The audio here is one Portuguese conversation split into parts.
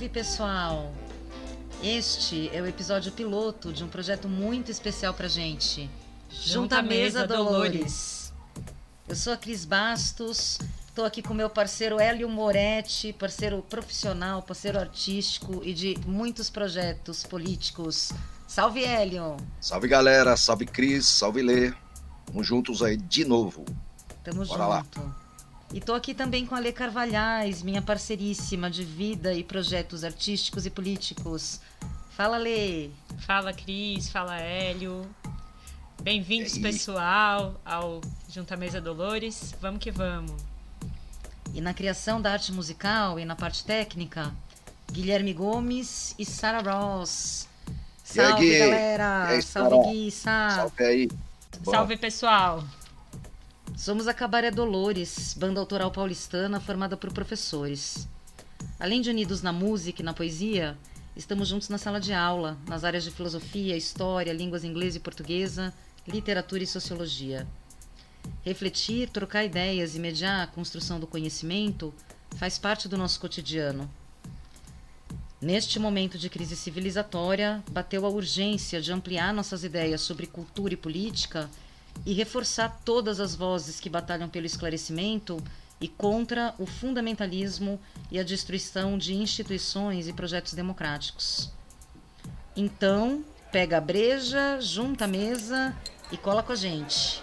Salve pessoal! Este é o episódio piloto de um projeto muito especial pra gente. Junta a Mesa Dolores. Eu sou a Cris Bastos, estou aqui com meu parceiro Hélio Moretti, parceiro profissional, parceiro artístico e de muitos projetos políticos. Salve Hélio! Salve galera, salve Cris, salve Lê. Vamos juntos aí de novo. Tamo Bora junto. E tô aqui também com a Lê Carvalhais, minha parceiríssima de vida e projetos artísticos e políticos. Fala, Lê! Fala, Cris. Fala, Hélio. Bem-vindos, aí? pessoal, ao Junta Mesa Dolores. Vamos que vamos. E na criação da arte musical e na parte técnica, Guilherme Gomes e Sara Ross. Aí, Salve, Gui? galera! Aí, Salve? Gui! Salve aí. Bora. Salve, pessoal. Somos a Cabaré Dolores, banda autoral paulistana formada por professores. Além de unidos na música e na poesia, estamos juntos na sala de aula, nas áreas de filosofia, história, línguas inglesa e portuguesa, literatura e sociologia. Refletir, trocar ideias e mediar a construção do conhecimento faz parte do nosso cotidiano. Neste momento de crise civilizatória, bateu a urgência de ampliar nossas ideias sobre cultura e política e reforçar todas as vozes que batalham pelo esclarecimento e contra o fundamentalismo e a destruição de instituições e projetos democráticos. Então, pega a breja, junta a mesa e cola com a gente.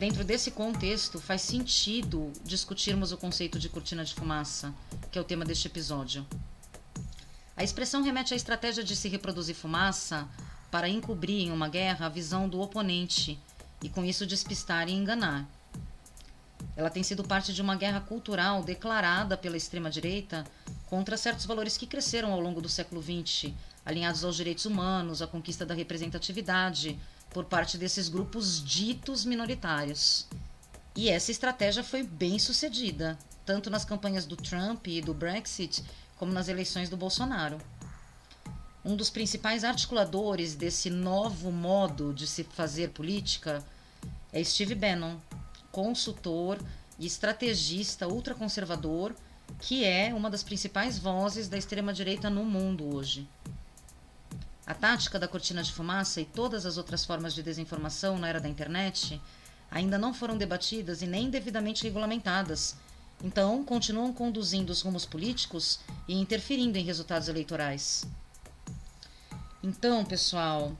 Dentro desse contexto, faz sentido discutirmos o conceito de cortina de fumaça, que é o tema deste episódio. A expressão remete à estratégia de se reproduzir fumaça para encobrir em uma guerra a visão do oponente e com isso despistar e enganar. Ela tem sido parte de uma guerra cultural declarada pela extrema-direita contra certos valores que cresceram ao longo do século XX, alinhados aos direitos humanos, à conquista da representatividade por parte desses grupos ditos minoritários. E essa estratégia foi bem sucedida, tanto nas campanhas do Trump e do Brexit, como nas eleições do Bolsonaro. Um dos principais articuladores desse novo modo de se fazer política é Steve Bannon, consultor e estrategista ultraconservador, que é uma das principais vozes da extrema-direita no mundo hoje. A tática da cortina de fumaça e todas as outras formas de desinformação na era da internet ainda não foram debatidas e nem devidamente regulamentadas, então continuam conduzindo os rumos políticos e interferindo em resultados eleitorais. Então, pessoal,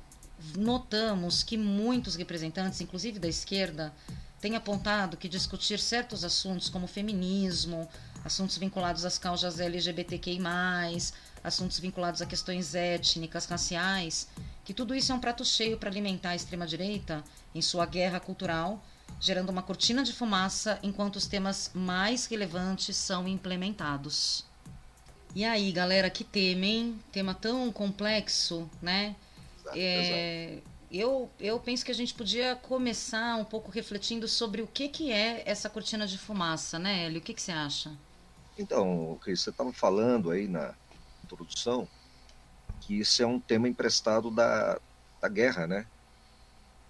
notamos que muitos representantes, inclusive da esquerda, têm apontado que discutir certos assuntos como feminismo, assuntos vinculados às causas LGBTQI, assuntos vinculados a questões étnicas, raciais, que tudo isso é um prato cheio para alimentar a extrema-direita em sua guerra cultural, gerando uma cortina de fumaça enquanto os temas mais relevantes são implementados. E aí, galera, que tema, hein? Tema tão complexo, né? Exato, exato. É, eu, eu penso que a gente podia começar um pouco refletindo sobre o que, que é essa cortina de fumaça, né, Hélio? O que, que você acha? Então, Cris, você estava falando aí na introdução que isso é um tema emprestado da, da guerra, né?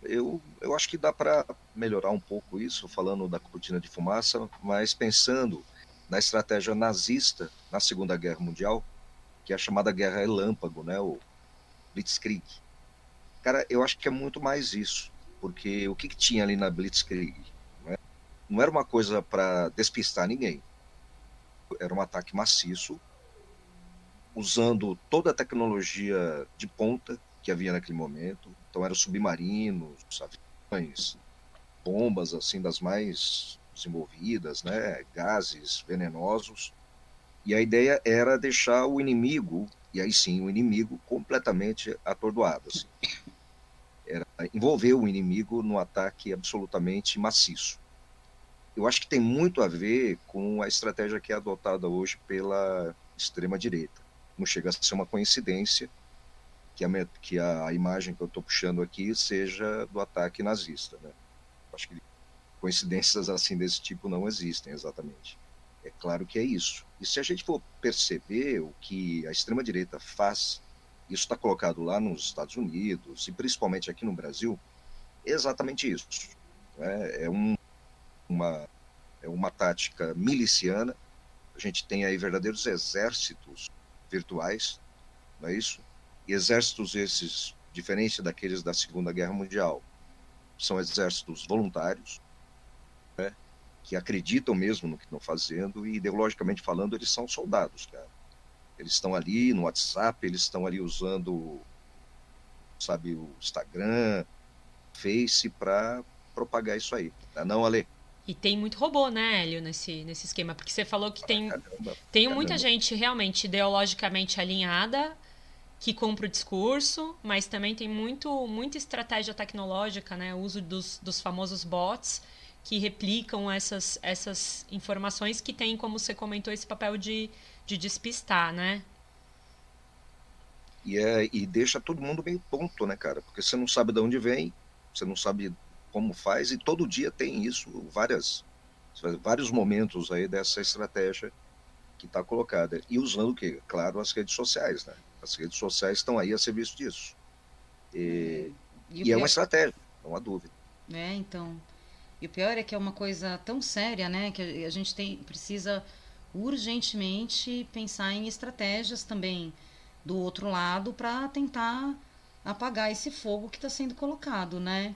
Eu, eu acho que dá para melhorar um pouco isso, falando da cortina de fumaça, mas pensando na estratégia nazista na Segunda Guerra Mundial, que é a chamada Guerra Relâmpago, né? O Blitzkrieg. Cara, eu acho que é muito mais isso, porque o que, que tinha ali na Blitzkrieg? Não, é? não era uma coisa para despistar ninguém. Era um ataque maciço, usando toda a tecnologia de ponta que havia naquele momento. Então eram submarinos, aviões, bombas assim das mais desenvolvidas, né, gases venenosos. E a ideia era deixar o inimigo, e aí sim, o inimigo completamente atordoado, assim. Era envolver o inimigo num ataque absolutamente maciço. Eu acho que tem muito a ver com a estratégia que é adotada hoje pela extrema direita não chega a ser uma coincidência que a, que a imagem que eu estou puxando aqui seja do ataque nazista. Né? Acho que coincidências assim desse tipo não existem exatamente. É claro que é isso. E se a gente for perceber o que a extrema-direita faz, isso está colocado lá nos Estados Unidos e principalmente aqui no Brasil, exatamente isso. É, é, um, uma, é uma tática miliciana. A gente tem aí verdadeiros exércitos virtuais, não é isso? E exércitos esses, diferente daqueles da Segunda Guerra Mundial, são exércitos voluntários, né, que acreditam mesmo no que estão fazendo e ideologicamente falando eles são soldados, cara. Eles estão ali no WhatsApp, eles estão ali usando, sabe, o Instagram, Face para propagar isso aí. Tá não, Ale? E tem muito robô, né, Hélio, nesse, nesse esquema? Porque você falou que tem, caramba, tem caramba. muita gente realmente ideologicamente alinhada que compra o discurso, mas também tem muito, muita estratégia tecnológica, né? O uso dos, dos famosos bots que replicam essas, essas informações que tem, como você comentou, esse papel de, de despistar, né? E, é, e deixa todo mundo meio tonto, né, cara? Porque você não sabe de onde vem, você não sabe como faz, e todo dia tem isso, várias, vários momentos aí dessa estratégia que está colocada. E usando o quê? Claro, as redes sociais, né? As redes sociais estão aí a serviço disso. E, e, e é uma estratégia, não há dúvida. É, então. E o pior é que é uma coisa tão séria, né? Que a gente tem, precisa urgentemente pensar em estratégias também do outro lado para tentar apagar esse fogo que está sendo colocado, né?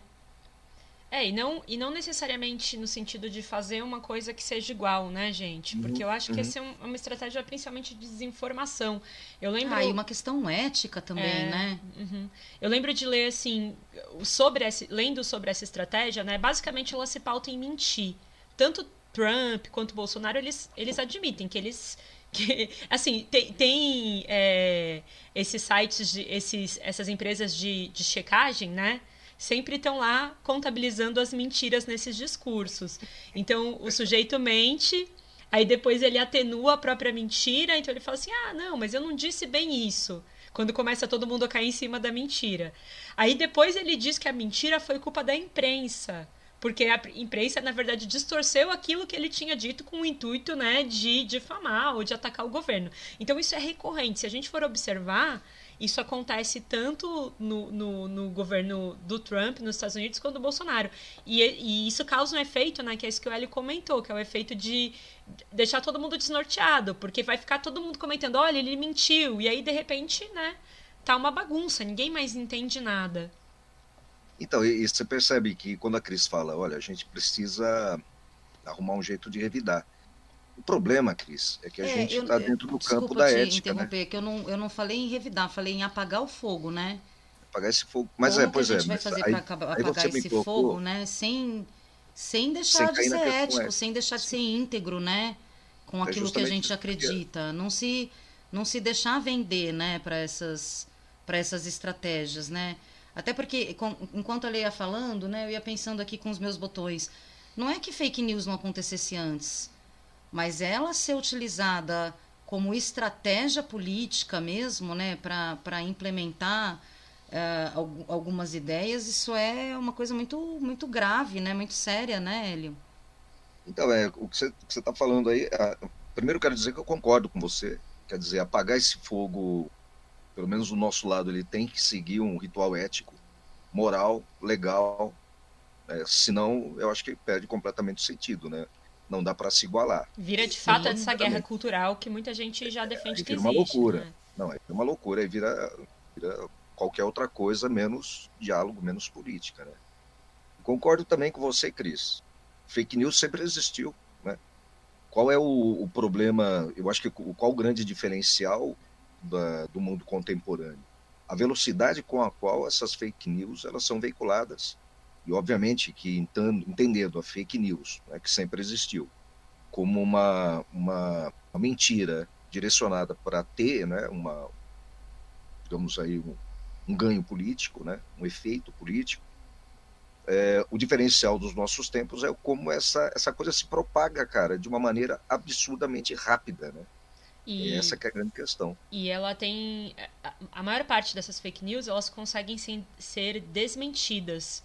É, e não, e não necessariamente no sentido de fazer uma coisa que seja igual, né, gente? Porque eu acho que uhum. essa é um, uma estratégia principalmente de desinformação. Eu lembro. Ah, e uma questão ética também, é, né? Uhum. Eu lembro de ler, assim, sobre esse, lendo sobre essa estratégia, né? Basicamente ela se pauta em mentir. Tanto Trump quanto Bolsonaro, eles, eles admitem que eles. Que, assim, tem, tem é, esses sites, de, esses, essas empresas de, de checagem, né? Sempre estão lá contabilizando as mentiras nesses discursos. Então, o sujeito mente, aí depois ele atenua a própria mentira, então ele fala assim: ah, não, mas eu não disse bem isso. Quando começa todo mundo a cair em cima da mentira. Aí depois ele diz que a mentira foi culpa da imprensa porque a imprensa, na verdade, distorceu aquilo que ele tinha dito com o intuito né, de difamar ou de atacar o governo. Então, isso é recorrente. Se a gente for observar, isso acontece tanto no, no, no, governo do Trump nos Estados Unidos quanto do Bolsonaro. E, e, isso causa um efeito, né, que é isso que o Eli comentou, que é o efeito de deixar todo mundo desnorteado, porque vai ficar todo mundo comentando, olha, ele mentiu, e aí de repente, né, tá uma bagunça, ninguém mais entende nada. Então, e, e você percebe que quando a Cris fala, olha, a gente precisa arrumar um jeito de revidar. O problema, Cris, é que a é, gente está dentro do campo da ética. Desculpa interromper, né? que eu não, eu não falei em revidar, falei em apagar o fogo, né? Apagar esse fogo. Mas Como é, pois é. a gente vai fazer para apagar esse colocou, fogo, né? Sem, sem deixar sem de ser ético, ética. sem deixar de ser íntegro, né? Com é aquilo que a gente acredita. Não se, não se deixar vender, né? Para essas, essas estratégias, né? Até porque, enquanto a Leia ia falando, né? Eu ia pensando aqui com os meus botões. Não é que fake news não acontecesse antes mas ela ser utilizada como estratégia política mesmo, né, para implementar uh, algumas ideias, isso é uma coisa muito, muito grave, né, muito séria, né, Hélio? Então, é, o que você está falando aí, uh, primeiro quero dizer que eu concordo com você, quer dizer, apagar esse fogo, pelo menos do nosso lado, ele tem que seguir um ritual ético, moral, legal, né, senão eu acho que perde completamente o sentido, né? Não dá para se igualar. Vira de fato essa guerra cultural que muita gente já defende é, que existe. uma loucura. Né? Não, é uma loucura, aí vira, vira qualquer outra coisa menos diálogo, menos política, né? Concordo também com você, Cris. Fake news sempre existiu, né? Qual é o, o problema? Eu acho que qual o grande diferencial da, do mundo contemporâneo? A velocidade com a qual essas fake news elas são veiculadas e, obviamente, que entendendo a fake news, né, que sempre existiu, como uma, uma, uma mentira direcionada para ter né, uma, digamos aí, um, um, ganho político, né, um efeito político, é, o diferencial dos nossos tempos é como essa, essa coisa se propaga, cara, de uma maneira absurdamente rápida, né? E, essa é a grande questão. E ela tem... A maior parte dessas fake news, elas conseguem ser desmentidas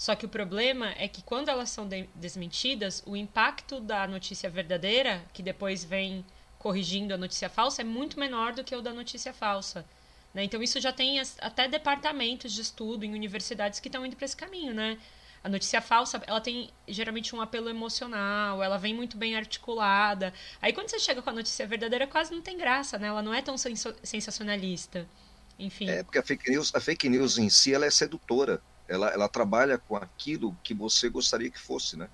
só que o problema é que quando elas são de desmentidas, o impacto da notícia verdadeira, que depois vem corrigindo a notícia falsa, é muito menor do que o da notícia falsa. Né? Então isso já tem até departamentos de estudo em universidades que estão indo para esse caminho, né? A notícia falsa, ela tem geralmente um apelo emocional, ela vem muito bem articulada. Aí quando você chega com a notícia verdadeira, quase não tem graça, né? Ela não é tão sensacionalista. Enfim. É, porque a fake news, a fake news em si, ela é sedutora. Ela, ela trabalha com aquilo que você gostaria que fosse, né?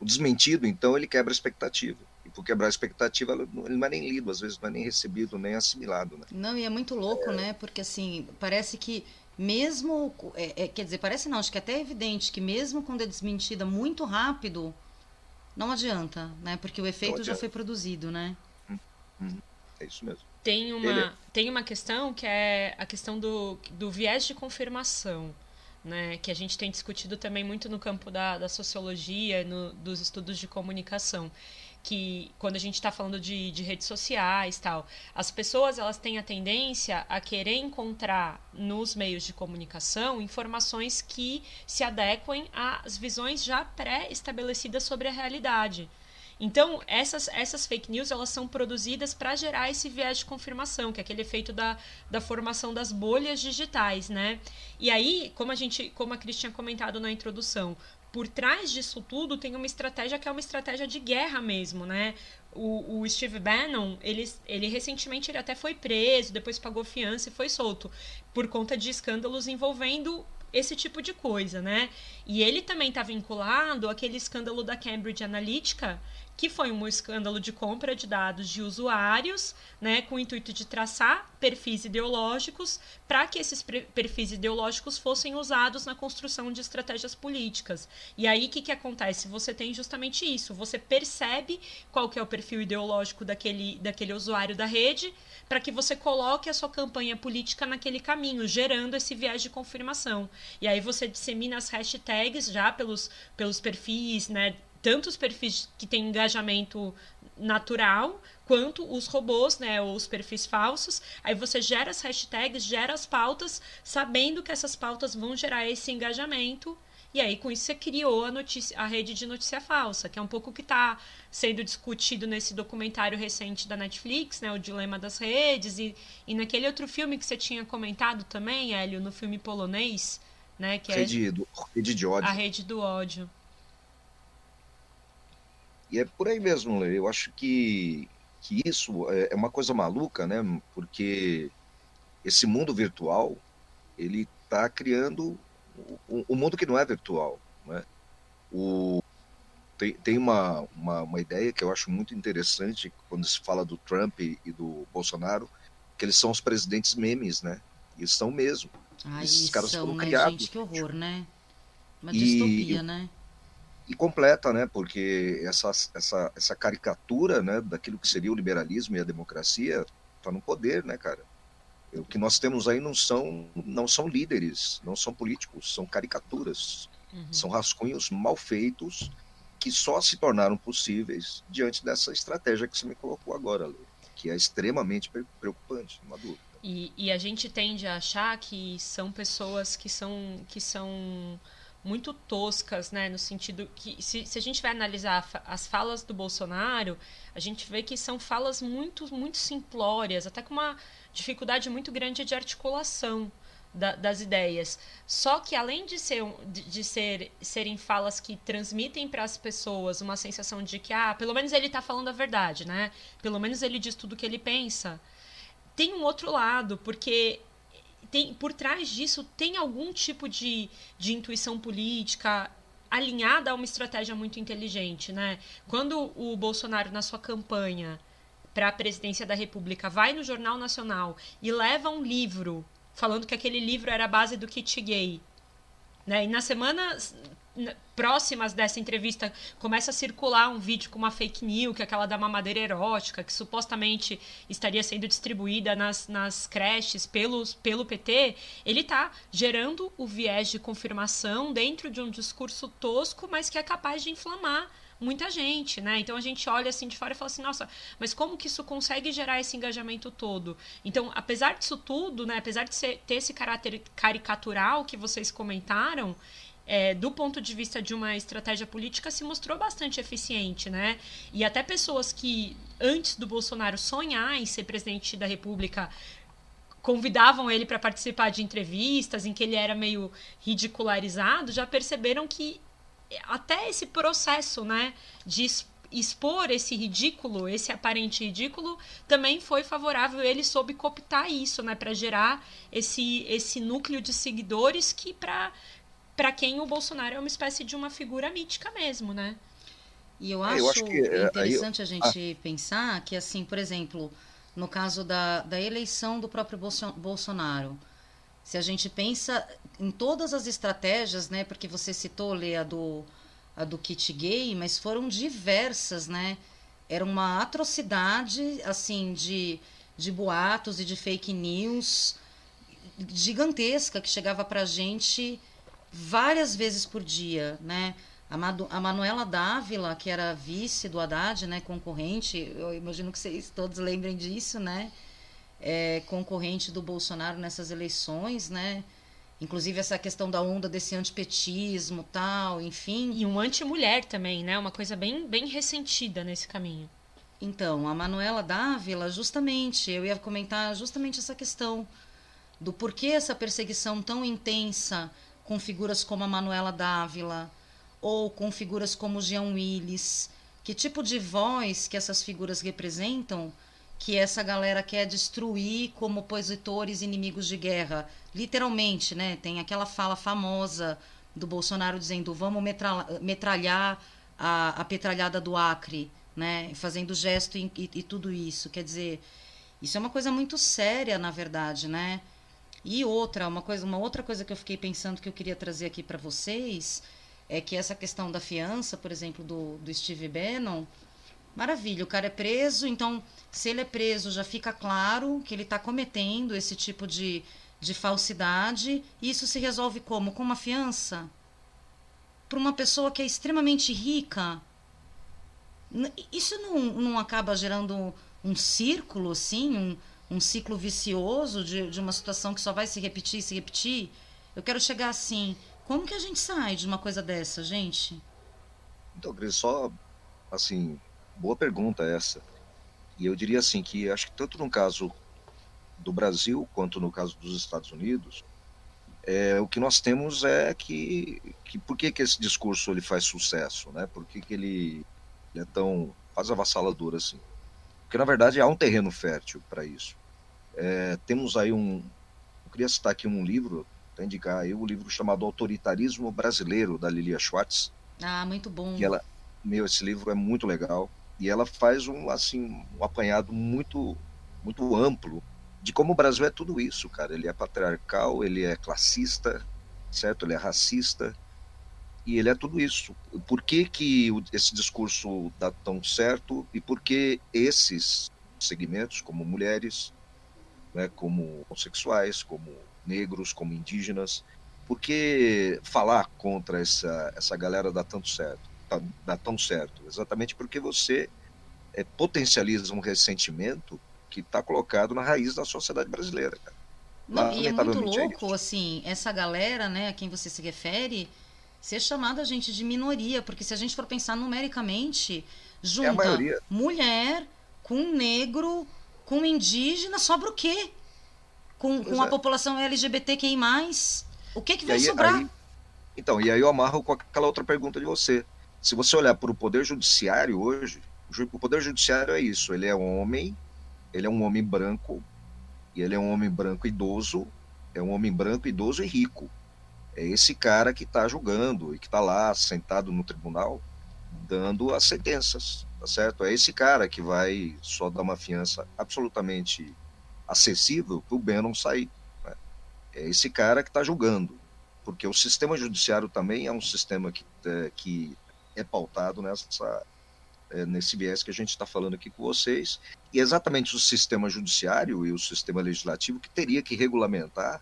O desmentido, então, ele quebra a expectativa. E por quebrar a expectativa, ele não é nem lido, às vezes não é nem recebido, nem assimilado, né? Não, e é muito louco, é... né? Porque, assim, parece que mesmo, é, é, quer dizer, parece não, acho que é até evidente que mesmo quando é desmentida muito rápido, não adianta, né? Porque o efeito já foi produzido, né? Hum, hum, é isso mesmo. Tem uma, Ele... tem uma questão que é a questão do, do viés de confirmação. Né, que a gente tem discutido também muito no campo da, da sociologia, no, dos estudos de comunicação que quando a gente está falando de, de redes sociais tal, as pessoas elas têm a tendência a querer encontrar nos meios de comunicação informações que se adequem às visões já pré-estabelecidas sobre a realidade. Então, essas, essas fake news elas são produzidas para gerar esse viés de confirmação, que é aquele efeito da, da formação das bolhas digitais, né? E aí, como a gente, como a Cris tinha comentado na introdução, por trás disso tudo tem uma estratégia que é uma estratégia de guerra mesmo, né? O, o, Steve Bannon, ele, ele recentemente ele até foi preso, depois pagou fiança e foi solto por conta de escândalos envolvendo esse tipo de coisa, né? E ele também está vinculado àquele escândalo da Cambridge Analytica, que foi um escândalo de compra de dados de usuários, né, com o intuito de traçar perfis ideológicos para que esses perfis ideológicos fossem usados na construção de estratégias políticas. E aí o que, que acontece? Você tem justamente isso, você percebe qual que é o perfil ideológico daquele, daquele usuário da rede, para que você coloque a sua campanha política naquele caminho, gerando esse viés de confirmação. E aí você dissemina as hashtags já pelos, pelos perfis, né, tanto os perfis que têm engajamento natural, quanto os robôs, né, os perfis falsos. Aí você gera as hashtags, gera as pautas, sabendo que essas pautas vão gerar esse engajamento. E aí, com isso, você criou a, notícia, a rede de notícia falsa, que é um pouco o que está sendo discutido nesse documentário recente da Netflix, né? O Dilema das Redes. E, e naquele outro filme que você tinha comentado também, Hélio, no filme polonês, né? Que rede, é do, rede de ódio. A rede do ódio. E é por aí mesmo, eu acho que, que isso é, é uma coisa maluca, né? Porque esse mundo virtual, ele está criando um, um mundo que não é virtual, né? O, tem, tem uma, uma, uma, ideia que eu acho muito interessante quando se fala do Trump e do Bolsonaro, que eles são os presidentes memes, né? E são mesmo. Ai, Esses caras são, foram né, criados. Gente, que horror, né? Uma distopia, e, né? E completa, né? Porque essa, essa, essa caricatura, né, daquilo que seria o liberalismo e a democracia está no poder, né, cara? O que nós temos aí não são não são líderes, não são políticos, são caricaturas, uhum. são rascunhos mal feitos que só se tornaram possíveis diante dessa estratégia que você me colocou agora, Lê, que é extremamente preocupante, uma dúvida. E, e a gente tende a achar que são pessoas que são que são muito toscas, né? No sentido que, se, se a gente vai analisar as falas do Bolsonaro, a gente vê que são falas muito, muito simplórias, até com uma dificuldade muito grande de articulação da, das ideias. Só que além de, ser, de, de ser, serem falas que transmitem para as pessoas uma sensação de que, ah, pelo menos ele está falando a verdade, né? Pelo menos ele diz tudo o que ele pensa. Tem um outro lado, porque tem, por trás disso tem algum tipo de, de intuição política alinhada a uma estratégia muito inteligente, né? Quando o Bolsonaro na sua campanha para a presidência da República vai no Jornal Nacional e leva um livro falando que aquele livro era a base do kit gay, né? E na semana próximas dessa entrevista começa a circular um vídeo com uma fake news, que é aquela da mamadeira erótica, que supostamente estaria sendo distribuída nas, nas creches pelos, pelo PT, ele está gerando o viés de confirmação dentro de um discurso tosco, mas que é capaz de inflamar muita gente, né? Então a gente olha assim de fora e fala assim, nossa, mas como que isso consegue gerar esse engajamento todo? Então, apesar disso tudo, né, apesar de ser, ter esse caráter caricatural que vocês comentaram, é, do ponto de vista de uma estratégia política, se mostrou bastante eficiente, né? E até pessoas que, antes do Bolsonaro sonhar em ser presidente da República, convidavam ele para participar de entrevistas em que ele era meio ridicularizado, já perceberam que até esse processo, né, de expor esse ridículo, esse aparente ridículo, também foi favorável. Ele soube cooptar isso, né, para gerar esse esse núcleo de seguidores que para para quem o Bolsonaro é uma espécie de uma figura mítica mesmo, né? E eu acho, eu acho que, é, interessante eu, a gente ah, pensar que, assim, por exemplo, no caso da, da eleição do próprio Bolsonaro, se a gente pensa em todas as estratégias, né? Porque você citou, Lê, a do, a do kit gay, mas foram diversas, né? Era uma atrocidade, assim, de, de boatos e de fake news gigantesca que chegava pra gente várias vezes por dia, né? A, Madu, a Manuela Dávila, que era vice do Haddad, né, concorrente, eu imagino que vocês todos lembrem disso, né? É, concorrente do Bolsonaro nessas eleições, né? Inclusive essa questão da onda desse antipetismo, tal, enfim. E um anti-mulher também, né? Uma coisa bem, bem ressentida nesse caminho. Então, a Manuela Dávila, justamente, eu ia comentar justamente essa questão do porquê essa perseguição tão intensa com figuras como a Manuela Dávila, ou com figuras como Jean Willis? Que tipo de voz que essas figuras representam que essa galera quer destruir como opositores inimigos de guerra? Literalmente, né? Tem aquela fala famosa do Bolsonaro dizendo vamos metralhar a, a petralhada do Acre, né? Fazendo gesto e, e, e tudo isso. Quer dizer, isso é uma coisa muito séria, na verdade, né? E outra, uma coisa, uma outra coisa que eu fiquei pensando que eu queria trazer aqui para vocês é que essa questão da fiança, por exemplo, do, do Steve Bannon, maravilha, o cara é preso, então se ele é preso já fica claro que ele está cometendo esse tipo de, de falsidade, e isso se resolve como? Com uma fiança? Para uma pessoa que é extremamente rica, isso não, não acaba gerando um círculo, assim, um, um ciclo vicioso de, de uma situação que só vai se repetir se repetir? Eu quero chegar assim, como que a gente sai de uma coisa dessa, gente? Então, Cris, só assim, boa pergunta essa. E eu diria assim que acho que tanto no caso do Brasil quanto no caso dos Estados Unidos, é, o que nós temos é que, que por que, que esse discurso ele faz sucesso, né? Por que, que ele, ele é tão quase avassalador assim? Porque na verdade há um terreno fértil para isso. É, temos aí um, eu queria citar aqui um livro para indicar aí o livro chamado Autoritarismo Brasileiro, da Lilia Schwartz. Ah, muito bom. Que ela, meu, esse livro é muito legal. E ela faz um, assim, um apanhado muito, muito amplo de como o Brasil é tudo isso, cara. Ele é patriarcal, ele é classista, certo? Ele é racista, e ele é tudo isso. Por que, que esse discurso dá tão certo e por que esses segmentos, como mulheres, né, como homossexuais, como negros, como indígenas. Por que falar contra essa, essa galera dá tanto certo? Dá, dá tão certo? Exatamente porque você é, potencializa um ressentimento que está colocado na raiz da sociedade brasileira. Não, e é muito louco, é assim, essa galera, né, a quem você se refere, ser chamada, gente, de minoria, porque se a gente for pensar numericamente, junta é mulher com negro, com indígena, sobra o quê? com, com a é. população LGBTQI+, o que, que vai aí, sobrar? Aí, então, e aí eu amarro com aquela outra pergunta de você. Se você olhar para o Poder Judiciário hoje, o Poder Judiciário é isso, ele é um homem, ele é um homem branco, e ele é um homem branco idoso, é um homem branco, idoso e rico. É esse cara que está julgando e que está lá sentado no tribunal dando as sentenças, tá certo? É esse cara que vai só dar uma fiança absolutamente acessível para o Bannon sair. Né? É esse cara que está julgando, porque o sistema judiciário também é um sistema que é, que é pautado nessa, é, nesse viés que a gente está falando aqui com vocês, e é exatamente o sistema judiciário e o sistema legislativo que teria que regulamentar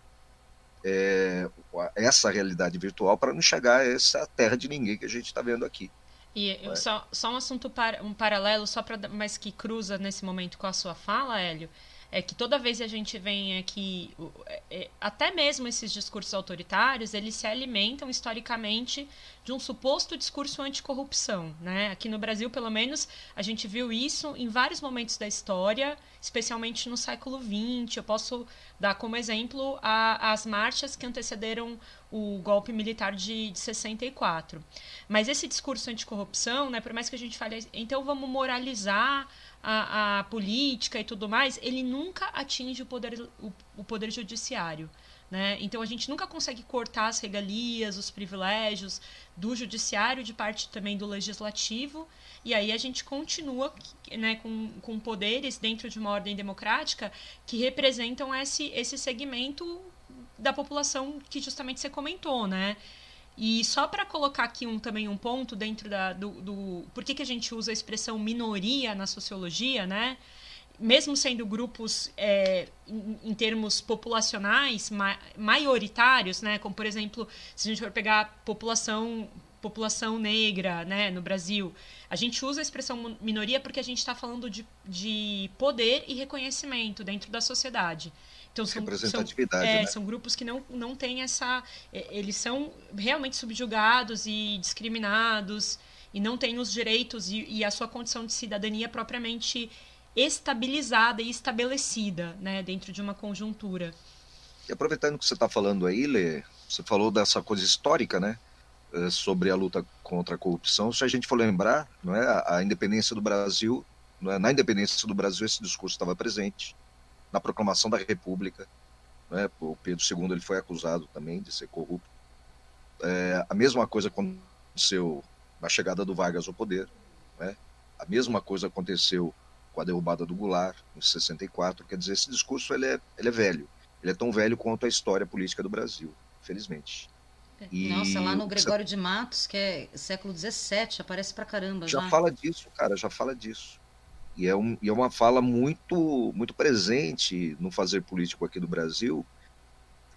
é, essa realidade virtual para não chegar a essa terra de ninguém que a gente está vendo aqui. E só, só um assunto, um paralelo, só para mas que cruza nesse momento com a sua fala, Hélio, é que toda vez que a gente vem aqui, é, é, até mesmo esses discursos autoritários, eles se alimentam historicamente de um suposto discurso anticorrupção. Né? Aqui no Brasil, pelo menos, a gente viu isso em vários momentos da história, especialmente no século XX. Eu posso dar como exemplo a, as marchas que antecederam o golpe militar de, de 64. Mas esse discurso anticorrupção, né, por mais que a gente fale, então vamos moralizar a, a política e tudo mais, ele nunca atinge o poder, o, o poder judiciário. Né? Então a gente nunca consegue cortar as regalias, os privilégios do judiciário, de parte também do legislativo, e aí a gente continua né, com, com poderes dentro de uma ordem democrática que representam esse, esse segmento da população que justamente você comentou, né? E só para colocar aqui um, também um ponto dentro da, do, do. Por que, que a gente usa a expressão minoria na sociologia, né? Mesmo sendo grupos é, em, em, termos populacionais ma, maioritários, né? Como, por exemplo, se a gente for pegar população população negra né, no Brasil. A gente usa a expressão minoria porque a gente está falando de, de poder e reconhecimento dentro da sociedade. Então são, Representatividade, são, é, né? são grupos que não, não têm essa. É, eles são realmente subjugados e discriminados e não têm os direitos e, e, a sua condição de cidadania propriamente estabilizada e estabelecida né, dentro de uma conjuntura. E aproveitando que você está falando aí, Lê, você falou dessa coisa histórica, né? Eh, sobre a luta contra a corrupção. Se a gente for lembrar, não é, a independência do Brasil, é, na independência do Brasil esse discurso estava presente na proclamação da República. Né, o Pedro II ele foi acusado também de ser corrupto. É, a mesma coisa aconteceu na chegada do Vargas ao poder. Né, a mesma coisa aconteceu com a derrubada do Goulart em 64. Quer dizer, esse discurso ele é, ele é velho. Ele é tão velho quanto a história política do Brasil, infelizmente. É. E Nossa, lá no Gregório de Matos, que é século XVII, aparece pra caramba. Já, já fala disso, cara, já fala disso. E é, um, e é uma fala muito, muito presente no fazer político aqui do Brasil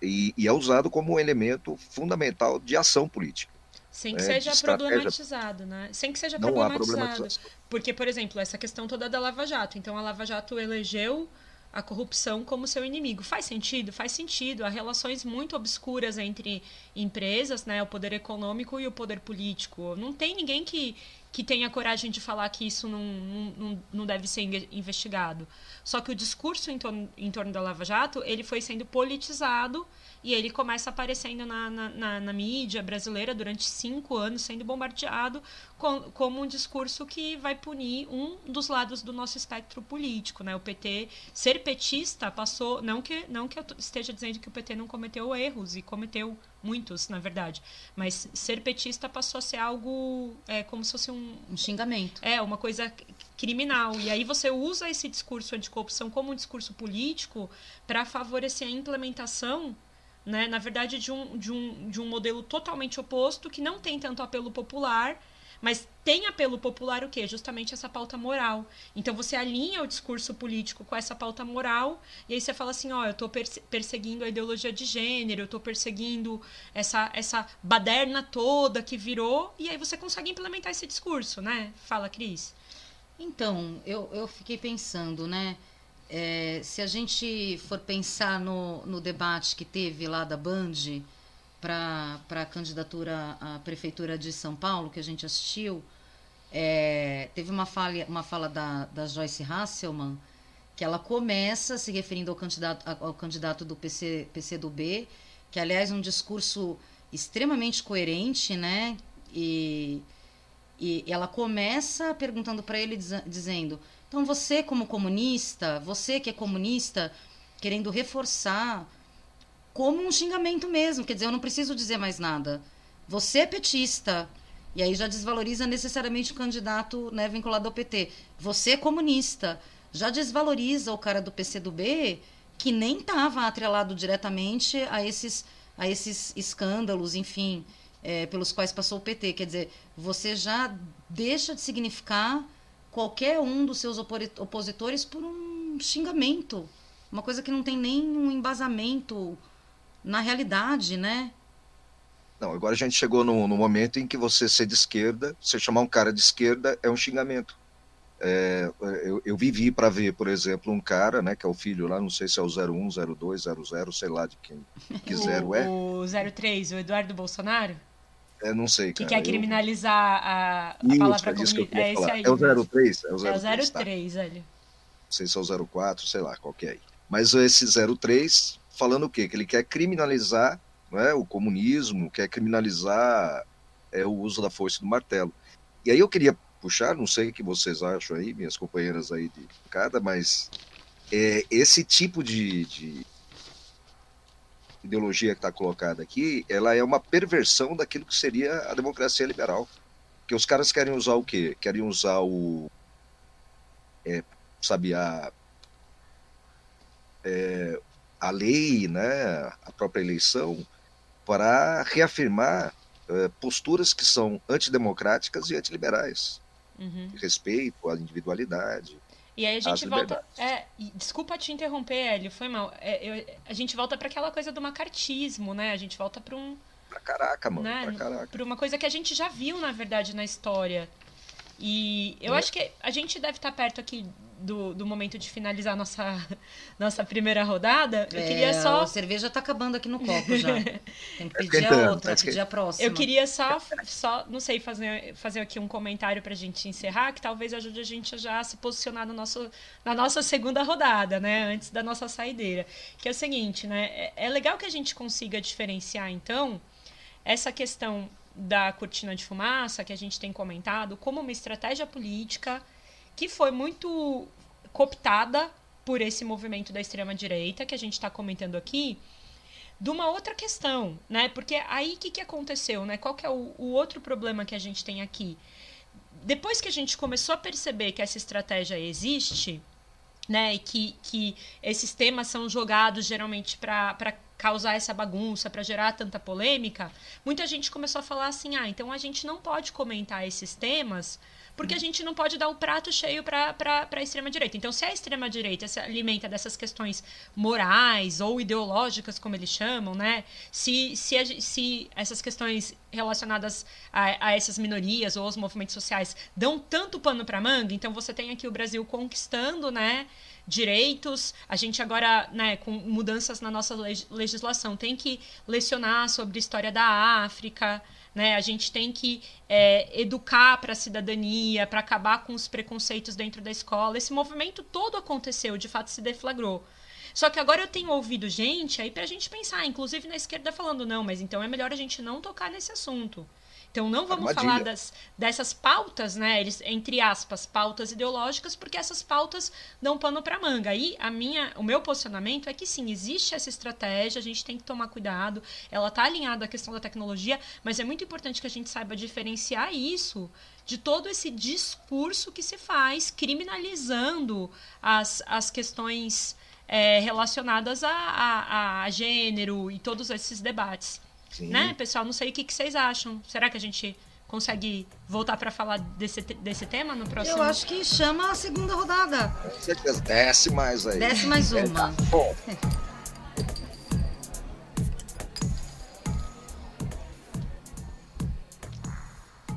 e, e é usado como um elemento fundamental de ação política. Sem que é, seja problematizado, né? Sem que seja Não problematizado. Porque, por exemplo, essa questão toda da Lava Jato. Então, a Lava Jato elegeu a corrupção como seu inimigo. Faz sentido? Faz sentido. Há relações muito obscuras entre empresas, né, o poder econômico e o poder político. Não tem ninguém que, que tenha coragem de falar que isso não, não, não deve ser investigado. Só que o discurso em torno, em torno da Lava Jato, ele foi sendo politizado e ele começa aparecendo na, na, na, na mídia brasileira durante cinco anos, sendo bombardeado com, como um discurso que vai punir um dos lados do nosso espectro político. Né? O PT, ser petista, passou. Não que, não que eu esteja dizendo que o PT não cometeu erros, e cometeu muitos, na verdade. Mas ser petista passou a ser algo é, como se fosse um. Um xingamento. É, uma coisa criminal. E aí você usa esse discurso anticorrupção como um discurso político para favorecer a implementação né, na verdade, de um, de, um, de um modelo totalmente oposto, que não tem tanto apelo popular, mas tem apelo popular o quê? Justamente essa pauta moral. Então você alinha o discurso político com essa pauta moral, e aí você fala assim, ó, eu estou perseguindo a ideologia de gênero, eu estou perseguindo essa, essa baderna toda que virou, e aí você consegue implementar esse discurso, né? Fala, Cris. Então, eu, eu fiquei pensando, né? É, se a gente for pensar no, no debate que teve lá da Band para a candidatura à Prefeitura de São Paulo, que a gente assistiu, é, teve uma fala, uma fala da, da Joyce Hasselman, que ela começa se referindo ao candidato, ao candidato do PC, PCdoB, que aliás é um discurso extremamente coerente, né? E, e ela começa perguntando para ele, dizendo: então você como comunista, você que é comunista, querendo reforçar como um xingamento mesmo, quer dizer, eu não preciso dizer mais nada. Você é petista. E aí já desvaloriza necessariamente o candidato né, vinculado ao PT. Você é comunista. Já desvaloriza o cara do PCdoB, que nem estava atrelado diretamente a esses, a esses escândalos, enfim, é, pelos quais passou o PT. Quer dizer, você já deixa de significar qualquer um dos seus opositores por um xingamento. Uma coisa que não tem nenhum embasamento na realidade, né? Não, agora a gente chegou no, no, momento em que você ser de esquerda, você chamar um cara de esquerda é um xingamento. É, eu, eu, vivi para ver, por exemplo, um cara, né, que é o filho lá, não sei se é o 01, 02, 00, sei lá de quem quiser o, é. O 03, o Eduardo Bolsonaro? É, não sei, cara. Que quer criminalizar eu... a, a Isso, palavra é comunista. É, aí, é o 03? É o 03, é o 03 tá. Não sei se é o 04, sei lá, qual que é aí. Mas esse 03 falando o quê? Que ele quer criminalizar é, o comunismo, quer criminalizar é, o uso da força do martelo. E aí eu queria puxar, não sei o que vocês acham aí, minhas companheiras aí de cada, mas é, esse tipo de, de ideologia que está colocada aqui, ela é uma perversão daquilo que seria a democracia liberal. Que os caras querem usar o quê? Querem usar o. É, sabe, a. É, a lei, né, a própria eleição, para reafirmar é, posturas que são antidemocráticas e antiliberais uhum. respeito à individualidade. E aí a gente volta. É, desculpa te interromper, Hélio, foi mal. É, eu, a gente volta para aquela coisa do macartismo, né? A gente volta para um. Pra caraca, mano. Né? Pra caraca. Pra uma coisa que a gente já viu, na verdade, na história. E eu é. acho que a gente deve estar perto aqui do, do momento de finalizar nossa, nossa primeira rodada. Eu é, queria só. A cerveja tá acabando aqui no copo já. Tem que pedir a outra, pedir a próxima. Eu queria só, só não sei, fazer, fazer aqui um comentário pra gente encerrar, que talvez ajude a gente a já se posicionar no nosso, na nossa segunda rodada, né? Antes da nossa saideira. Que é o seguinte, né? É, é legal que a gente consiga diferenciar, então, essa questão da cortina de fumaça que a gente tem comentado como uma estratégia política que foi muito cooptada por esse movimento da extrema direita que a gente está comentando aqui de uma outra questão, né? Porque aí o que, que aconteceu, né? Qual que é o, o outro problema que a gente tem aqui? Depois que a gente começou a perceber que essa estratégia existe, né? E que, que esses temas são jogados geralmente para causar essa bagunça, para gerar tanta polêmica, muita gente começou a falar assim: ah, então a gente não pode comentar esses temas porque a gente não pode dar o prato cheio para a extrema-direita. Então, se a extrema-direita se alimenta dessas questões morais ou ideológicas, como eles chamam, né? Se, se, a, se essas questões relacionadas a, a, essas minorias ou aos movimentos sociais dão tanto pano para manga, então você tem aqui o Brasil conquistando, né? Direitos. A gente agora, né, com mudanças na nossa legislação, tem que lecionar sobre história da África. Né? A gente tem que é, educar para a cidadania, para acabar com os preconceitos dentro da escola. Esse movimento todo aconteceu, de fato se deflagrou. Só que agora eu tenho ouvido gente aí para a gente pensar, inclusive na esquerda falando, não, mas então é melhor a gente não tocar nesse assunto. Então não vamos Armadilha. falar das, dessas pautas, né? Eles, entre aspas, pautas ideológicas, porque essas pautas dão pano para manga. Aí a minha, o meu posicionamento é que sim, existe essa estratégia, a gente tem que tomar cuidado. Ela está alinhada à questão da tecnologia, mas é muito importante que a gente saiba diferenciar isso de todo esse discurso que se faz criminalizando as, as questões é, relacionadas a, a, a gênero e todos esses debates. Sim. Né, pessoal? Não sei o que, que vocês acham. Será que a gente consegue voltar para falar desse, desse tema no próximo? Eu acho que chama a segunda rodada. Com certeza. Desce mais aí. Desce mais uma. É, tá bom.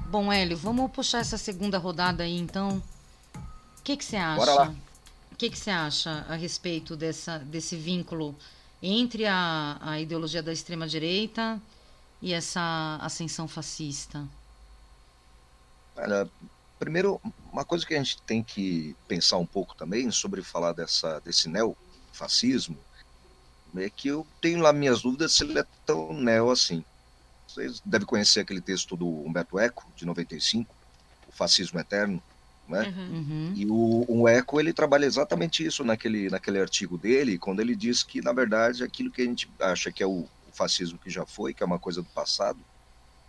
Bom, Hélio, vamos puxar essa segunda rodada aí, então. O que, que você acha? Bora lá. O que, que você acha a respeito dessa, desse vínculo entre a, a ideologia da extrema-direita e essa ascensão fascista? Olha, primeiro, uma coisa que a gente tem que pensar um pouco também sobre falar dessa, desse neofascismo é que eu tenho lá minhas dúvidas se ele é tão neo assim. Vocês devem conhecer aquele texto do Humberto Eco, de 95, O Fascismo Eterno, né? Uhum. E o, o Eco ele trabalha exatamente isso naquele, naquele artigo dele, quando ele diz que na verdade aquilo que a gente acha que é o, o fascismo que já foi, que é uma coisa do passado,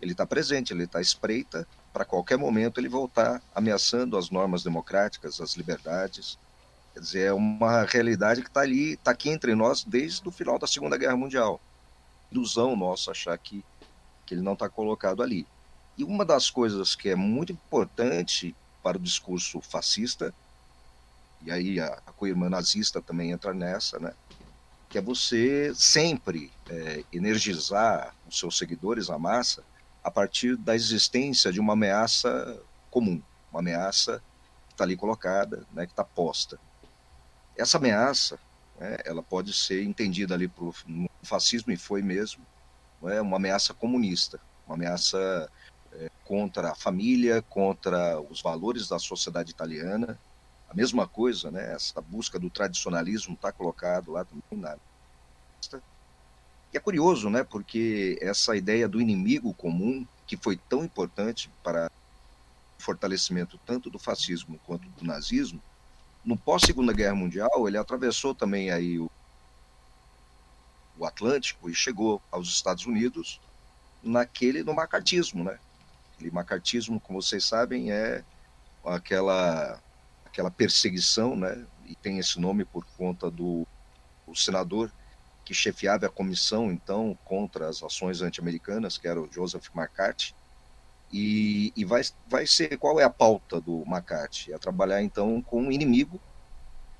ele está presente, ele está espreita para qualquer momento ele voltar ameaçando as normas democráticas, as liberdades. Quer dizer, é uma realidade que está ali, está aqui entre nós desde o final da Segunda Guerra Mundial. Ilusão nossa achar que, que ele não está colocado ali. E uma das coisas que é muito importante para o discurso fascista, e aí a, a co-irmã nazista também entra nessa, né? que é você sempre é, energizar os seus seguidores, a massa, a partir da existência de uma ameaça comum, uma ameaça está ali colocada, né, que está posta. Essa ameaça, né, ela pode ser entendida ali por fascismo, e foi mesmo, é uma ameaça comunista, uma ameaça contra a família, contra os valores da sociedade italiana. A mesma coisa, né, essa busca do tradicionalismo está colocado lá também na e é curioso, né, porque essa ideia do inimigo comum, que foi tão importante para o fortalecimento tanto do fascismo quanto do nazismo, no pós Segunda Guerra Mundial, ele atravessou também aí o, o Atlântico e chegou aos Estados Unidos naquele no macartismo, né? Aquele macartismo, como vocês sabem, é aquela aquela perseguição, né? E tem esse nome por conta do o senador que chefiava a comissão, então, contra as ações anti-americanas, que era o Joseph McCarthy. E, e, vai, vai ser qual é a pauta do McCarthy? É trabalhar, então, com um inimigo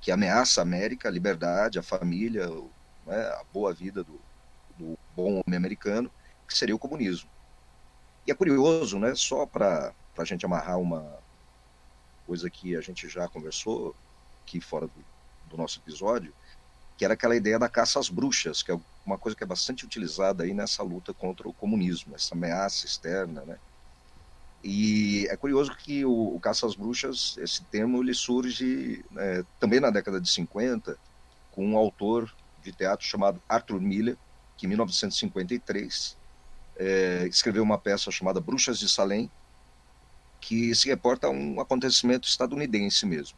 que ameaça a América, a liberdade, a família, né, a boa vida do, do bom homem americano, que seria o comunismo. E é curioso, né, só para a gente amarrar uma coisa que a gente já conversou aqui fora do, do nosso episódio, que era aquela ideia da caça às bruxas, que é uma coisa que é bastante utilizada aí nessa luta contra o comunismo, essa ameaça externa, né? E é curioso que o, o caça às bruxas, esse termo, ele surge né, também na década de 50, com um autor de teatro chamado Arthur Miller, que em 1953 é, escreveu uma peça chamada Bruxas de Salem, que se reporta a um acontecimento estadunidense mesmo,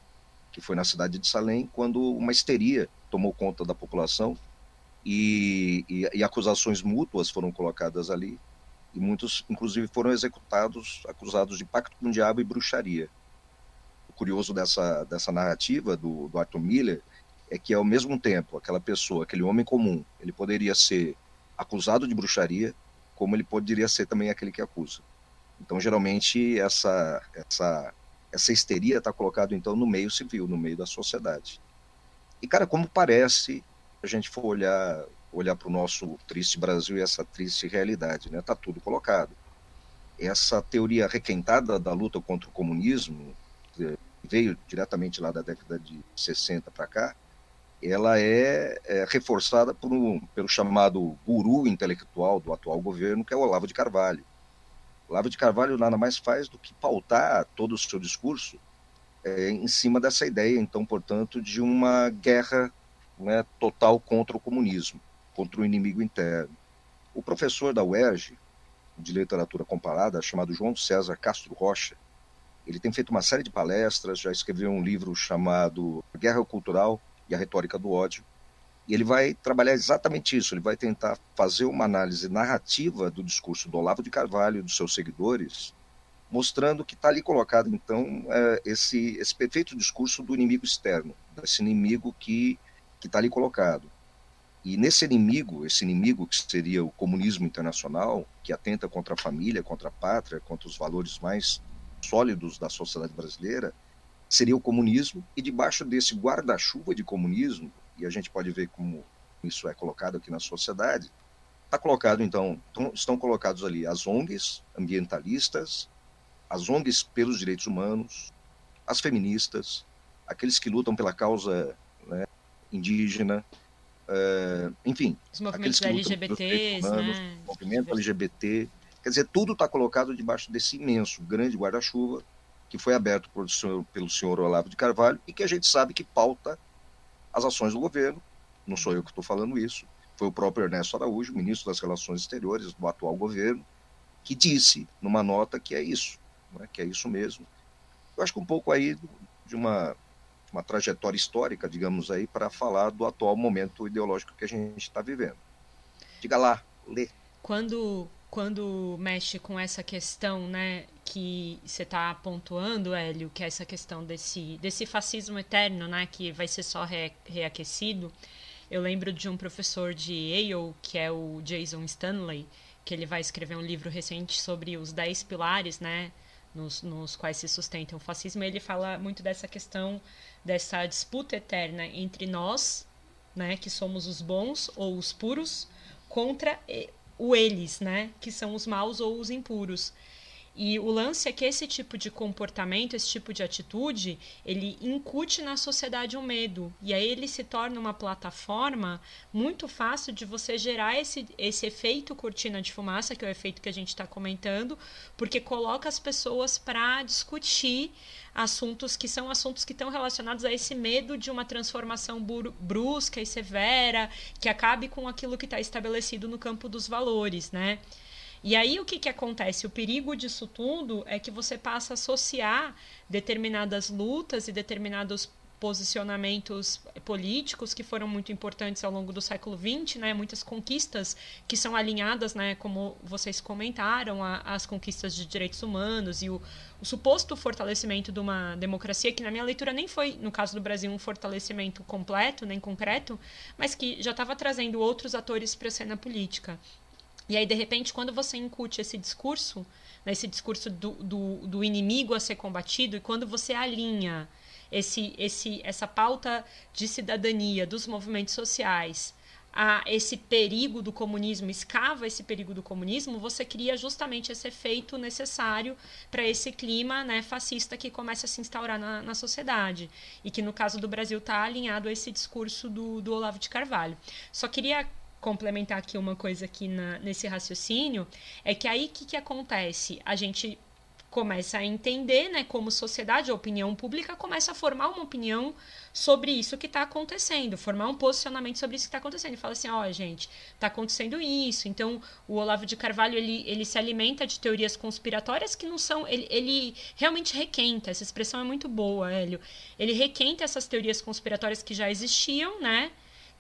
que foi na cidade de Salem, quando uma histeria tomou conta da população e, e, e, acusações mútuas foram colocadas ali e muitos, inclusive, foram executados acusados de pacto com o diabo e bruxaria. O curioso dessa, dessa narrativa do, do Arthur Miller é que, ao mesmo tempo, aquela pessoa, aquele homem comum, ele poderia ser acusado de bruxaria, como ele poderia ser também aquele que acusa. Então, geralmente, essa, essa, essa histeria está colocada, então, no meio civil, no meio da sociedade. E, cara, como parece, a gente for olhar olhar para o nosso triste Brasil e essa triste realidade, né? Tá tudo colocado. Essa teoria requentada da luta contra o comunismo veio diretamente lá da década de 60 para cá. Ela é, é reforçada por um, pelo chamado guru intelectual do atual governo, que é o Olavo de Carvalho. Olavo de Carvalho nada mais faz do que pautar todo o seu discurso é, em cima dessa ideia, então, portanto, de uma guerra né, total contra o comunismo, contra o inimigo interno. O professor da UERJ, de literatura comparada, chamado João César Castro Rocha, ele tem feito uma série de palestras, já escreveu um livro chamado Guerra Cultural e a Retórica do Ódio, e ele vai trabalhar exatamente isso, ele vai tentar fazer uma análise narrativa do discurso do Olavo de Carvalho e dos seus seguidores, mostrando que está ali colocado, então, é, esse, esse perfeito discurso do inimigo externo, desse inimigo que está ali colocado. E nesse inimigo, esse inimigo que seria o comunismo internacional, que atenta contra a família, contra a pátria, contra os valores mais sólidos da sociedade brasileira, seria o comunismo, e debaixo desse guarda-chuva de comunismo, e a gente pode ver como isso é colocado aqui na sociedade, está colocado, então, estão colocados ali as ONGs ambientalistas, as ONGs pelos direitos humanos, as feministas, aqueles que lutam pela causa né, indígena, é, enfim, os movimentos LGBTs, humanos, né? movimento LGBT, quer dizer, tudo está colocado debaixo desse imenso, grande guarda-chuva que foi aberto pelo senhor Olavo de Carvalho e que a gente sabe que pauta as ações do governo. Não sou eu que estou falando isso, foi o próprio Ernesto Araújo, ministro das Relações Exteriores do atual governo, que disse numa nota que é isso né, que é isso mesmo. Eu acho que um pouco aí de uma, uma trajetória histórica, digamos aí, para falar do atual momento ideológico que a gente está vivendo. Diga lá, lê. Quando, quando mexe com essa questão, né, que você está pontuando, Hélio, que é essa questão desse, desse fascismo eterno, né, que vai ser só re, reaquecido, eu lembro de um professor de Yale, que é o Jason Stanley, que ele vai escrever um livro recente sobre os dez pilares, né, nos, nos quais se sustenta o fascismo, ele fala muito dessa questão dessa disputa eterna entre nós, né, que somos os bons ou os puros, contra o eles, né, que são os maus ou os impuros. E o lance é que esse tipo de comportamento, esse tipo de atitude, ele incute na sociedade um medo. E aí ele se torna uma plataforma muito fácil de você gerar esse, esse efeito cortina de fumaça, que é o efeito que a gente está comentando, porque coloca as pessoas para discutir assuntos que são assuntos que estão relacionados a esse medo de uma transformação brusca e severa, que acabe com aquilo que está estabelecido no campo dos valores, né? E aí o que, que acontece? O perigo disso tudo é que você passa a associar determinadas lutas e determinados posicionamentos políticos que foram muito importantes ao longo do século XX, né? Muitas conquistas que são alinhadas, né? Como vocês comentaram, as conquistas de direitos humanos e o, o, suposto fortalecimento de uma democracia que na minha leitura nem foi, no caso do Brasil, um fortalecimento completo nem concreto, mas que já estava trazendo outros atores para a cena política. E aí, de repente, quando você incute esse discurso, né, esse discurso do, do, do inimigo a ser combatido, e quando você alinha esse, esse, essa pauta de cidadania dos movimentos sociais a esse perigo do comunismo, escava esse perigo do comunismo, você cria justamente esse efeito necessário para esse clima né, fascista que começa a se instaurar na, na sociedade. E que, no caso do Brasil, está alinhado a esse discurso do, do Olavo de Carvalho. Só queria complementar aqui uma coisa aqui na, nesse raciocínio, é que aí o que, que acontece? A gente começa a entender, né, como sociedade, a opinião pública começa a formar uma opinião sobre isso que está acontecendo, formar um posicionamento sobre isso que está acontecendo. E fala assim, ó, oh, gente, está acontecendo isso. Então, o Olavo de Carvalho, ele, ele se alimenta de teorias conspiratórias que não são... Ele, ele realmente requenta, essa expressão é muito boa, Hélio. Ele requenta essas teorias conspiratórias que já existiam, né,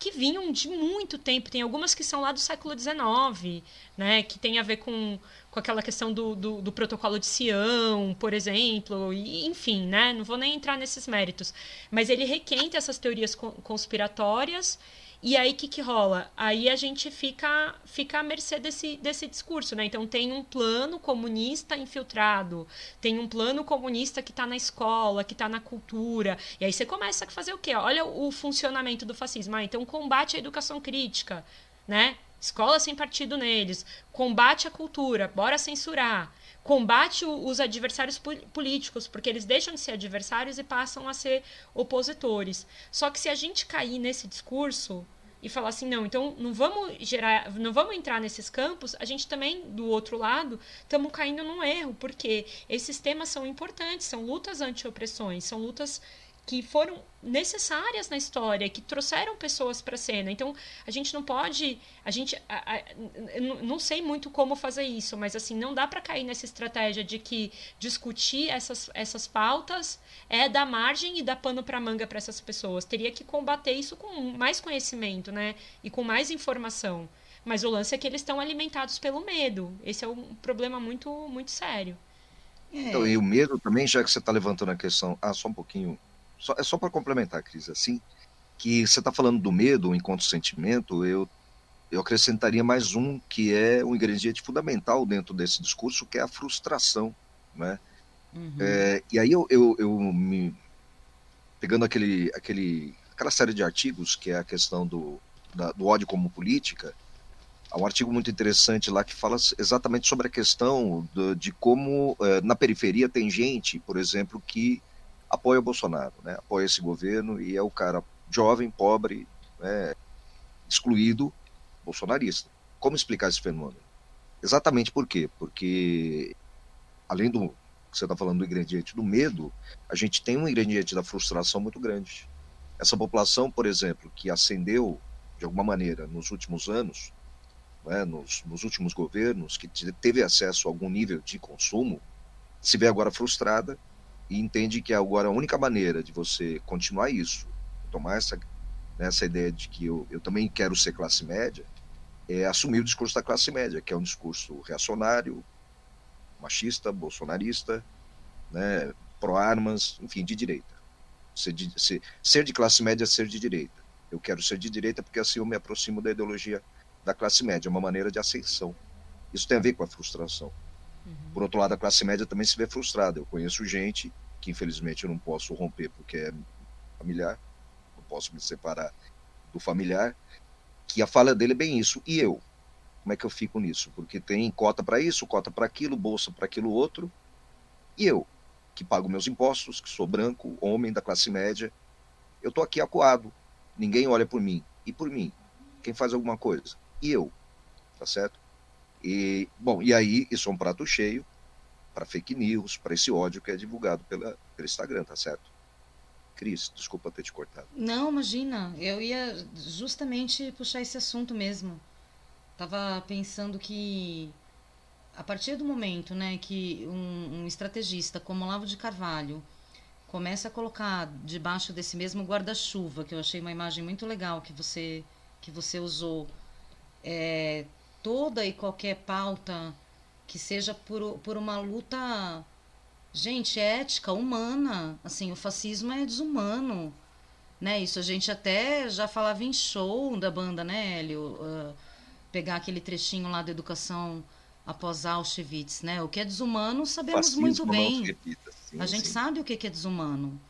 que vinham de muito tempo. Tem algumas que são lá do século XIX, né? Que tem a ver com, com aquela questão do, do, do protocolo de Sião, por exemplo. E, enfim, né? Não vou nem entrar nesses méritos. Mas ele requenta essas teorias conspiratórias e aí o que, que rola? Aí a gente fica, fica à mercê desse, desse discurso, né? Então tem um plano comunista infiltrado, tem um plano comunista que está na escola, que está na cultura. E aí você começa a fazer o quê? Olha o funcionamento do fascismo. Ah, então combate a educação crítica, né? Escola sem partido neles, combate a cultura, bora censurar combate os adversários políticos, porque eles deixam de ser adversários e passam a ser opositores. Só que se a gente cair nesse discurso e falar assim, não, então não vamos gerar, não vamos entrar nesses campos, a gente também, do outro lado, estamos caindo num erro, porque esses temas são importantes, são lutas anti-opressões, são lutas que foram necessárias na história, que trouxeram pessoas para a cena. Então, a gente não pode, a gente, a, a, não sei muito como fazer isso, mas assim não dá para cair nessa estratégia de que discutir essas, essas pautas é dar margem e dar pano para manga para essas pessoas. Teria que combater isso com mais conhecimento, né, e com mais informação. Mas o lance é que eles estão alimentados pelo medo. Esse é um problema muito muito sério. É. Então, e o medo também, já que você está levantando a questão, ah, só um pouquinho só, é só para complementar, Cris, assim, que você está falando do medo, o encontro sentimento, eu, eu acrescentaria mais um que é um ingrediente fundamental dentro desse discurso, que é a frustração, né? Uhum. É, e aí eu, eu, eu, me pegando aquele, aquele, aquela série de artigos que é a questão do, da, do ódio como política, há um artigo muito interessante lá que fala exatamente sobre a questão do, de como é, na periferia tem gente, por exemplo, que apoia o Bolsonaro, né? apoia esse governo e é o cara jovem, pobre, né? excluído, bolsonarista. Como explicar esse fenômeno? Exatamente por quê? Porque, além do que você está falando do ingrediente do medo, a gente tem um ingrediente da frustração muito grande. Essa população, por exemplo, que ascendeu de alguma maneira nos últimos anos, né, nos, nos últimos governos, que teve acesso a algum nível de consumo, se vê agora frustrada e entende que agora a única maneira de você continuar isso, tomar essa, né, essa ideia de que eu, eu também quero ser classe média, é assumir o discurso da classe média, que é um discurso reacionário, machista, bolsonarista, né, pró-armas, enfim, de direita. Ser de, ser, ser de classe média é ser de direita. Eu quero ser de direita porque assim eu me aproximo da ideologia da classe média, é uma maneira de ascensão. Isso tem a ver com a frustração. Uhum. Por outro lado, a classe média também se vê frustrada. Eu conheço gente que infelizmente eu não posso romper porque é familiar, não posso me separar do familiar, que a fala dele é bem isso. E eu? Como é que eu fico nisso? Porque tem cota para isso, cota para aquilo, bolsa para aquilo outro. E eu, que pago meus impostos, que sou branco, homem da classe média, eu estou aqui acuado. Ninguém olha por mim. E por mim? Quem faz alguma coisa? E eu. Tá certo? E, bom, e aí isso é um prato cheio para fake news, para esse ódio que é divulgado pela, pelo Instagram, tá certo? Cris, desculpa ter te cortado. Não, imagina. Eu ia justamente puxar esse assunto mesmo. Tava pensando que a partir do momento né, que um, um estrategista como Olavo de Carvalho começa a colocar debaixo desse mesmo guarda-chuva, que eu achei uma imagem muito legal que você, que você usou, é, toda e qualquer pauta que seja por, por uma luta, gente, ética, humana. Assim, o fascismo é desumano. Né? Isso a gente até já falava em show da banda, né, Hélio? Uh, pegar aquele trechinho lá da educação após Auschwitz, né? O que é desumano sabemos Fascismo muito bem. Repita, sim, a gente sim. sabe o que é desumano.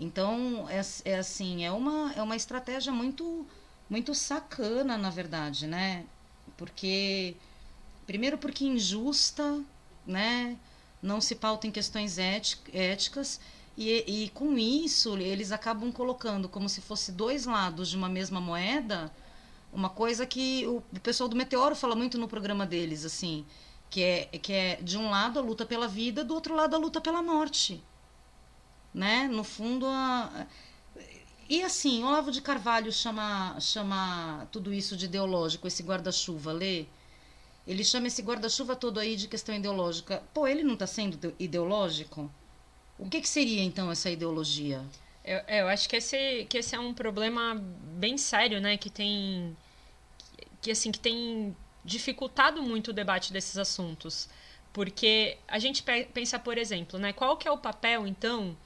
Então é, é assim, é uma é uma estratégia muito muito sacana, na verdade, né? Porque primeiro porque injusta, né? Não se pauta em questões éticas e, e com isso eles acabam colocando como se fosse dois lados de uma mesma moeda uma coisa que o pessoal do Meteoro fala muito no programa deles, assim, que é, que é de um lado a luta pela vida, do outro lado a luta pela morte. Né? No fundo, a... E assim, Olavo de Carvalho chama, chama tudo isso de ideológico, esse guarda-chuva, lê. Ele chama esse guarda-chuva todo aí de questão ideológica. Pô, ele não está sendo ideológico? O que, que seria então essa ideologia? Eu, eu acho que esse, que esse é um problema bem sério, né? Que tem que assim que tem dificultado muito o debate desses assuntos, porque a gente pensa, por exemplo, né, qual que é o papel então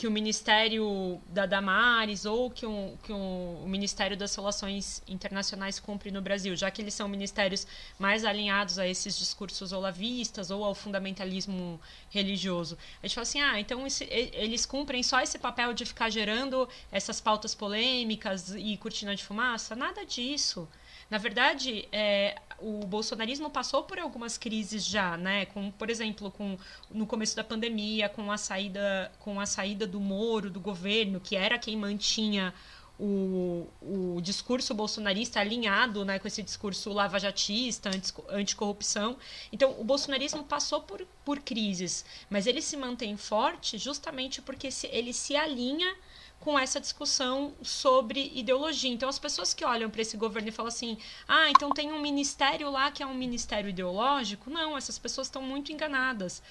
que o Ministério da Damares ou que, um, que um, o Ministério das Relações Internacionais cumpre no Brasil, já que eles são ministérios mais alinhados a esses discursos olavistas ou ao fundamentalismo religioso. A gente fala assim, ah, então esse, eles cumprem só esse papel de ficar gerando essas pautas polêmicas e cortina de fumaça? Nada disso. Na verdade, é, o bolsonarismo passou por algumas crises já, né? Com, por exemplo, com, no começo da pandemia, com a saída, com a saída do Moro, do governo, que era quem mantinha o, o discurso bolsonarista alinhado né, com esse discurso lavajatista, anticorrupção. Então, o bolsonarismo passou por, por crises, mas ele se mantém forte justamente porque se, ele se alinha com essa discussão sobre ideologia. Então, as pessoas que olham para esse governo e falam assim: ah, então tem um ministério lá que é um ministério ideológico. Não, essas pessoas estão muito enganadas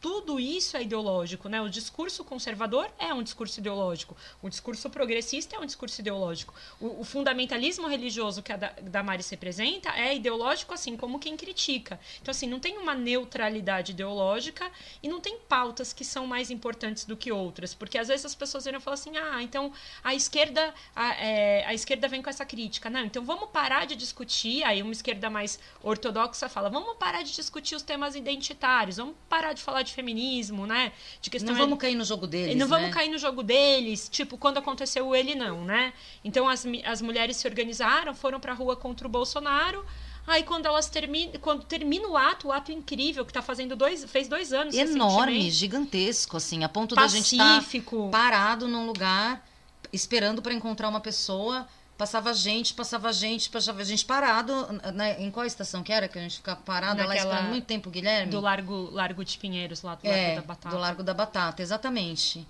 tudo isso é ideológico, né? O discurso conservador é um discurso ideológico, o discurso progressista é um discurso ideológico, o, o fundamentalismo religioso que a Damares representa é ideológico, assim como quem critica. Então, assim, não tem uma neutralidade ideológica e não tem pautas que são mais importantes do que outras, porque às vezes as pessoas viram e falam assim, ah, então a esquerda, a, é, a esquerda vem com essa crítica, não? Então vamos parar de discutir. Aí uma esquerda mais ortodoxa fala, vamos parar de discutir os temas identitários, vamos parar de falar de feminismo, né? De questão não vamos cair no jogo deles. Não né? vamos cair no jogo deles, tipo, quando aconteceu ele não, né? Então as, as mulheres se organizaram, foram pra rua contra o Bolsonaro. Aí quando elas terminam, quando termina o ato, o ato incrível que tá fazendo dois, fez dois anos, enorme, gigantesco, assim, a ponto Pacífico. da gente estar tá parado num lugar esperando para encontrar uma pessoa Passava gente, passava gente, passava gente parado. Né? Em qual estação que era que a gente ficava parado Naquela, lá esperando muito tempo, Guilherme? Do Largo, Largo de Pinheiros, lá do é, Largo da Batata. Do Largo da Batata, exatamente.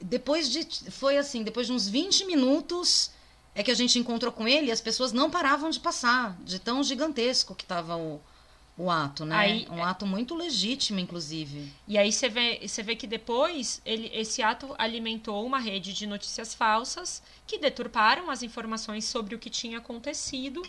Depois de. Foi assim, depois de uns 20 minutos é que a gente encontrou com ele e as pessoas não paravam de passar, de tão gigantesco que estava o, o ato, né? Aí, um ato muito legítimo, inclusive. E aí você vê, você vê que depois ele, esse ato alimentou uma rede de notícias falsas que deturparam as informações sobre o que tinha acontecido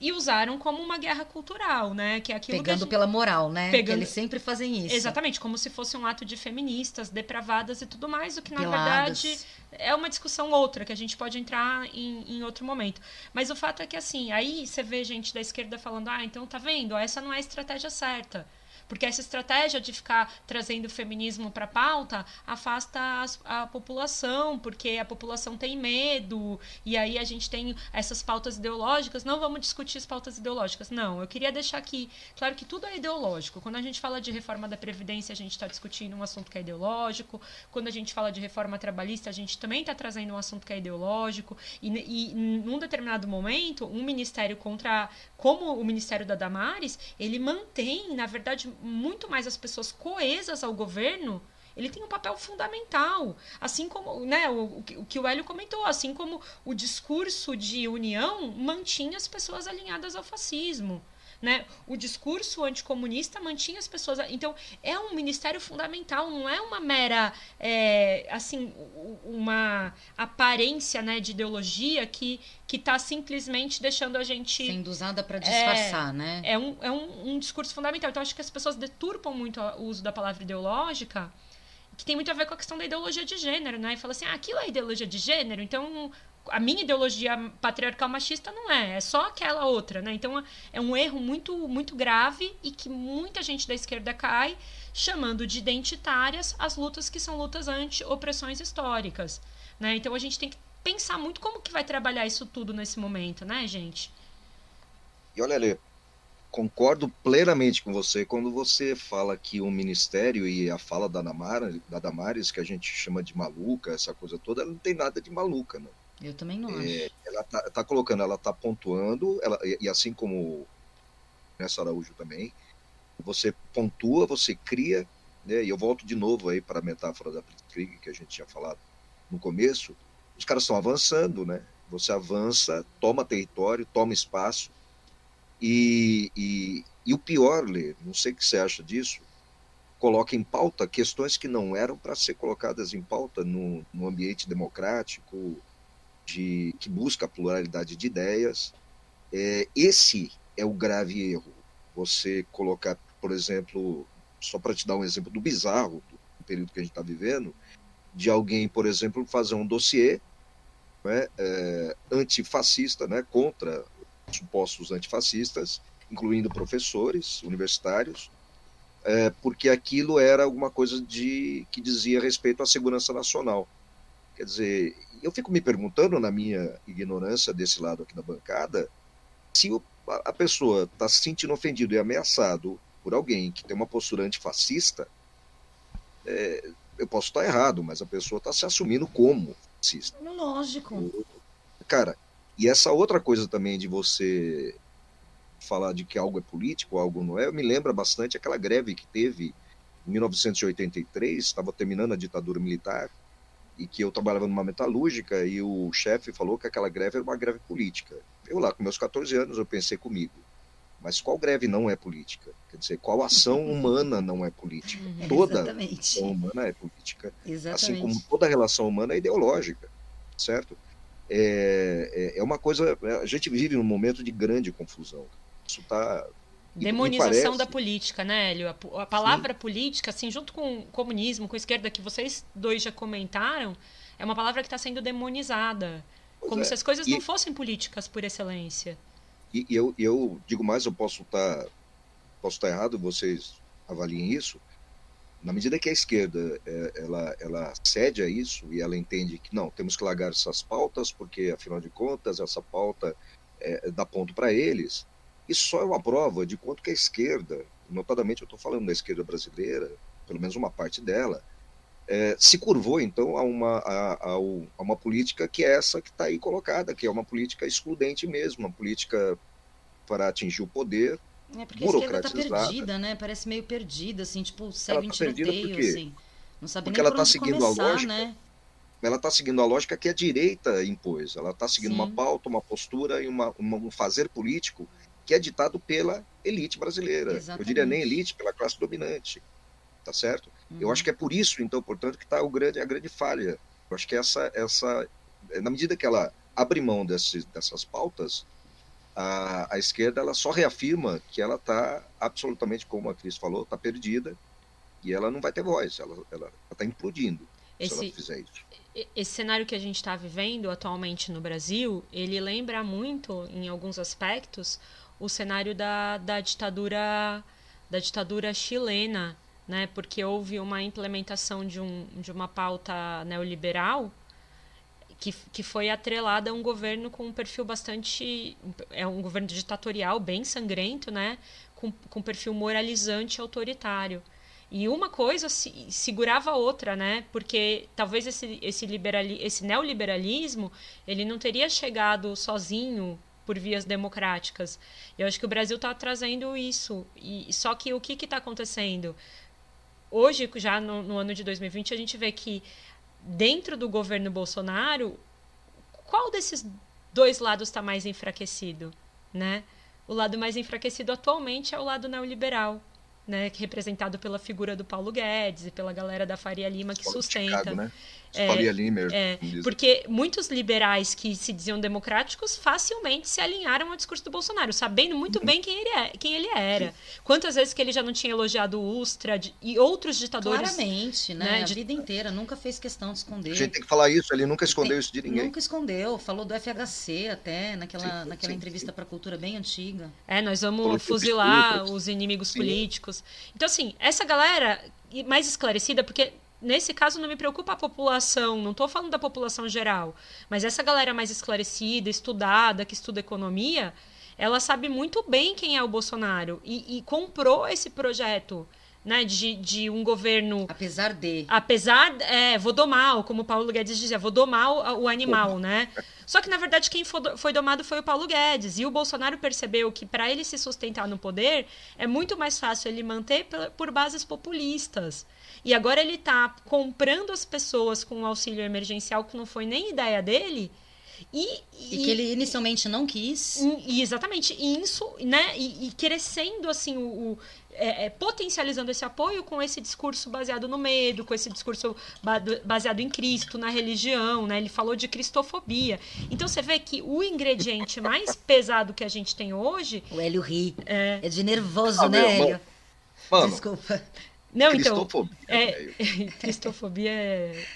e usaram como uma guerra cultural, né? Que é aquilo Pegando gente... pela moral, né? Pegando... Eles sempre fazem isso. Exatamente, como se fosse um ato de feministas, depravadas e tudo mais, o que na Peladas. verdade é uma discussão outra, que a gente pode entrar em, em outro momento. Mas o fato é que, assim, aí você vê gente da esquerda falando, ah, então tá vendo, essa não é a estratégia certa. Porque essa estratégia de ficar trazendo o feminismo para pauta afasta a, a população, porque a população tem medo, e aí a gente tem essas pautas ideológicas. Não vamos discutir as pautas ideológicas. Não, eu queria deixar aqui, claro que tudo é ideológico. Quando a gente fala de reforma da Previdência, a gente está discutindo um assunto que é ideológico. Quando a gente fala de reforma trabalhista, a gente também está trazendo um assunto que é ideológico. E, e num determinado momento, um ministério contra. Como o Ministério da Damares, ele mantém, na verdade, muito mais as pessoas coesas ao governo ele tem um papel fundamental. Assim como né, o, o que o Hélio comentou, assim como o discurso de união mantinha as pessoas alinhadas ao fascismo. Né? O discurso anticomunista mantinha as pessoas. Então, é um ministério fundamental, não é uma mera é, assim uma aparência né, de ideologia que que está simplesmente deixando a gente sendo usada para disfarçar, é, né? É um, é um, um discurso fundamental. Então, acho que as pessoas deturpam muito o uso da palavra ideológica que tem muito a ver com a questão da ideologia de gênero, né? E fala assim, ah, aquilo é ideologia de gênero, então a minha ideologia patriarcal machista não é, é só aquela outra, né? Então é um erro muito muito grave e que muita gente da esquerda cai chamando de identitárias as lutas que são lutas anti-opressões históricas, né? Então a gente tem que pensar muito como que vai trabalhar isso tudo nesse momento, né, gente? E olha ali, concordo plenamente com você quando você fala que o ministério e a fala da, Damara, da Damares, que a gente chama de maluca, essa coisa toda, ela não tem nada de maluca, não. Eu também não é, acho. Ela tá, tá, colocando, ela tá pontuando, ela, e, e assim como nessa Araújo também, você pontua, você cria, né, e eu volto de novo aí para a metáfora da Blitzkrieg que a gente tinha falado no começo, os caras estão avançando, né? Você avança, toma território, toma espaço, e, e, e o pior, Lê, não sei o que você acha disso, coloca em pauta questões que não eram para ser colocadas em pauta no, no ambiente democrático, de, que busca a pluralidade de ideias. É, esse é o grave erro. Você colocar, por exemplo, só para te dar um exemplo do bizarro do período que a gente está vivendo, de alguém, por exemplo, fazer um dossiê né, é, antifascista né, contra supostos antifascistas, incluindo professores universitários, é, porque aquilo era alguma coisa de que dizia respeito à segurança nacional. Quer dizer, eu fico me perguntando, na minha ignorância desse lado aqui da bancada, se o, a pessoa está se sentindo ofendido e ameaçado por alguém que tem uma postura antifascista, é, eu posso estar errado, mas a pessoa está se assumindo como fascista. Lógico. Cara, e essa outra coisa também de você falar de que algo é político, algo não é, me lembra bastante aquela greve que teve em 1983, estava terminando a ditadura militar, e que eu trabalhava numa metalúrgica e o chefe falou que aquela greve era uma greve política. Eu lá, com meus 14 anos, eu pensei comigo, mas qual greve não é política? Quer dizer, qual ação humana não é política? Uhum. Toda Exatamente. ação humana é política. Exatamente. Assim como toda relação humana é ideológica, certo? É, é, é uma coisa. A gente vive num momento de grande confusão. Isso está Demonização da política, né, Hélio? A, a palavra Sim. política, assim, junto com o comunismo, com a esquerda, que vocês dois já comentaram, é uma palavra que está sendo demonizada. Pois como é. se as coisas e, não fossem políticas por excelência. E, eu, eu digo mais, eu posso estar tá, posso tá errado, vocês avaliem isso. Na medida que a esquerda é, ela, ela cede a isso e ela entende que não, temos que largar essas pautas, porque afinal de contas essa pauta é, dá ponto para eles, isso só é uma prova de quanto que a esquerda, notadamente eu estou falando da esquerda brasileira, pelo menos uma parte dela, é, se curvou então a uma, a, a, a uma política que é essa que está aí colocada, que é uma política excludente mesmo, uma política para atingir o poder. É porque a esquerda está perdida, né? Parece meio perdida, assim, tipo, segue um tá tiroteio, assim. Não sabe porque nem ela está seguindo começar, a lógica. Né? Ela está seguindo a lógica que a direita impôs. Ela está seguindo Sim. uma pauta, uma postura e uma, uma, um fazer político que é ditado pela elite brasileira. Exatamente. Eu diria nem elite, pela classe dominante. Tá certo? Uhum. Eu acho que é por isso, então, portanto, que está grande, a grande falha. Eu acho que essa, essa, na medida que ela abre mão desse, dessas pautas, a, a esquerda ela só reafirma que ela está absolutamente, como a Cris falou, está perdida e ela não vai ter voz, ela está implodindo esse, se ela fizer isso esse cenário que a gente está vivendo atualmente no Brasil, ele lembra muito, em alguns aspectos, o cenário da, da ditadura da ditadura chilena, né? Porque houve uma implementação de, um, de uma pauta neoliberal que, que foi atrelada a um governo com um perfil bastante. É um governo ditatorial bem sangrento, né? Com, com perfil moralizante autoritário. E uma coisa se, segurava a outra, né? Porque talvez esse, esse, liberali, esse neoliberalismo ele não teria chegado sozinho por vias democráticas. Eu acho que o Brasil está trazendo isso. E só que o que está acontecendo? Hoje, já no, no ano de 2020, a gente vê que dentro do governo Bolsonaro, qual desses dois lados está mais enfraquecido, né? O lado mais enfraquecido atualmente é o lado neoliberal, né, representado pela figura do Paulo Guedes e pela galera da Faria Lima que sustenta. Chicago, né? É, Faria é, porque muitos liberais que se diziam democráticos facilmente se alinharam ao discurso do Bolsonaro, sabendo muito bem quem ele, é, quem ele era. Quantas vezes que ele já não tinha elogiado o Ustra de, e outros ditadores. Claramente, né? né? A de... vida inteira, nunca fez questão de esconder. A gente tem que falar isso, ele nunca escondeu tem, isso de ninguém. Nunca escondeu, falou do FHC até, naquela, sim, naquela sim, entrevista para a cultura bem antiga. É, nós vamos fuzilar os inimigos sim. políticos. Então, assim, essa galera mais esclarecida, porque nesse caso não me preocupa a população, não estou falando da população geral, mas essa galera mais esclarecida, estudada, que estuda economia, ela sabe muito bem quem é o Bolsonaro e, e comprou esse projeto. Né, de, de um governo. Apesar de. Apesar. É, vou domar, como o Paulo Guedes dizia, vou domar o, o animal, né? Só que, na verdade, quem foi domado foi o Paulo Guedes. E o Bolsonaro percebeu que, para ele se sustentar no poder, é muito mais fácil ele manter por bases populistas. E agora ele está comprando as pessoas com um auxílio emergencial que não foi nem ideia dele. E, e, e que ele inicialmente não quis. E, exatamente. E isso, né? E, crescendo assim o, o é, é, potencializando esse apoio com esse discurso baseado no medo, com esse discurso baseado em Cristo, na religião, né? Ele falou de cristofobia. Então você vê que o ingrediente mais pesado que a gente tem hoje. O Hélio ri. É, é de nervoso, ah, né, Hélio? Mano, Desculpa. Não, então. É, cristofobia é,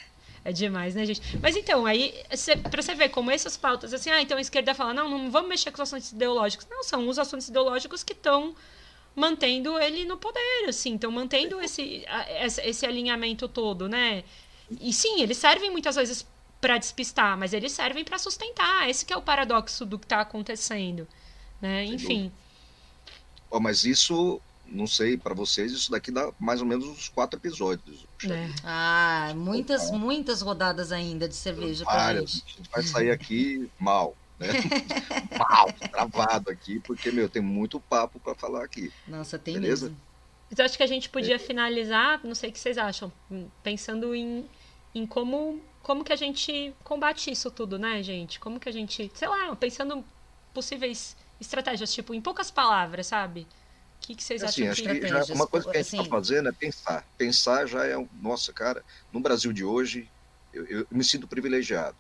é demais, né, gente? Mas então, aí, cê, pra você ver como essas pautas, assim, ah, então a esquerda fala, não, não vamos mexer com os assuntos ideológicos. Não, são os assuntos ideológicos que estão mantendo ele no poder, assim, estão mantendo esse, esse alinhamento todo, né? E sim, eles servem muitas vezes para despistar, mas eles servem para sustentar. Esse que é o paradoxo do que está acontecendo, né? Enfim. Oh, mas isso não sei, para vocês, isso daqui dá mais ou menos uns quatro episódios. É. Ah, muitas, então, muitas rodadas ainda de cerveja várias. gente. A gente vai sair aqui mal, né? mal, travado aqui, porque, meu, tem muito papo para falar aqui. Nossa, tem Beleza? mesmo. Mas acho que a gente podia é. finalizar, não sei o que vocês acham, pensando em, em como, como que a gente combate isso tudo, né, gente? Como que a gente, sei lá, pensando possíveis estratégias, tipo, em poucas palavras, sabe? O que, que vocês assim, acham? Acho que já, uma coisa que a gente está assim... fazendo é pensar. Pensar já é um. Nossa, cara, no Brasil de hoje, eu, eu me sinto privilegiado.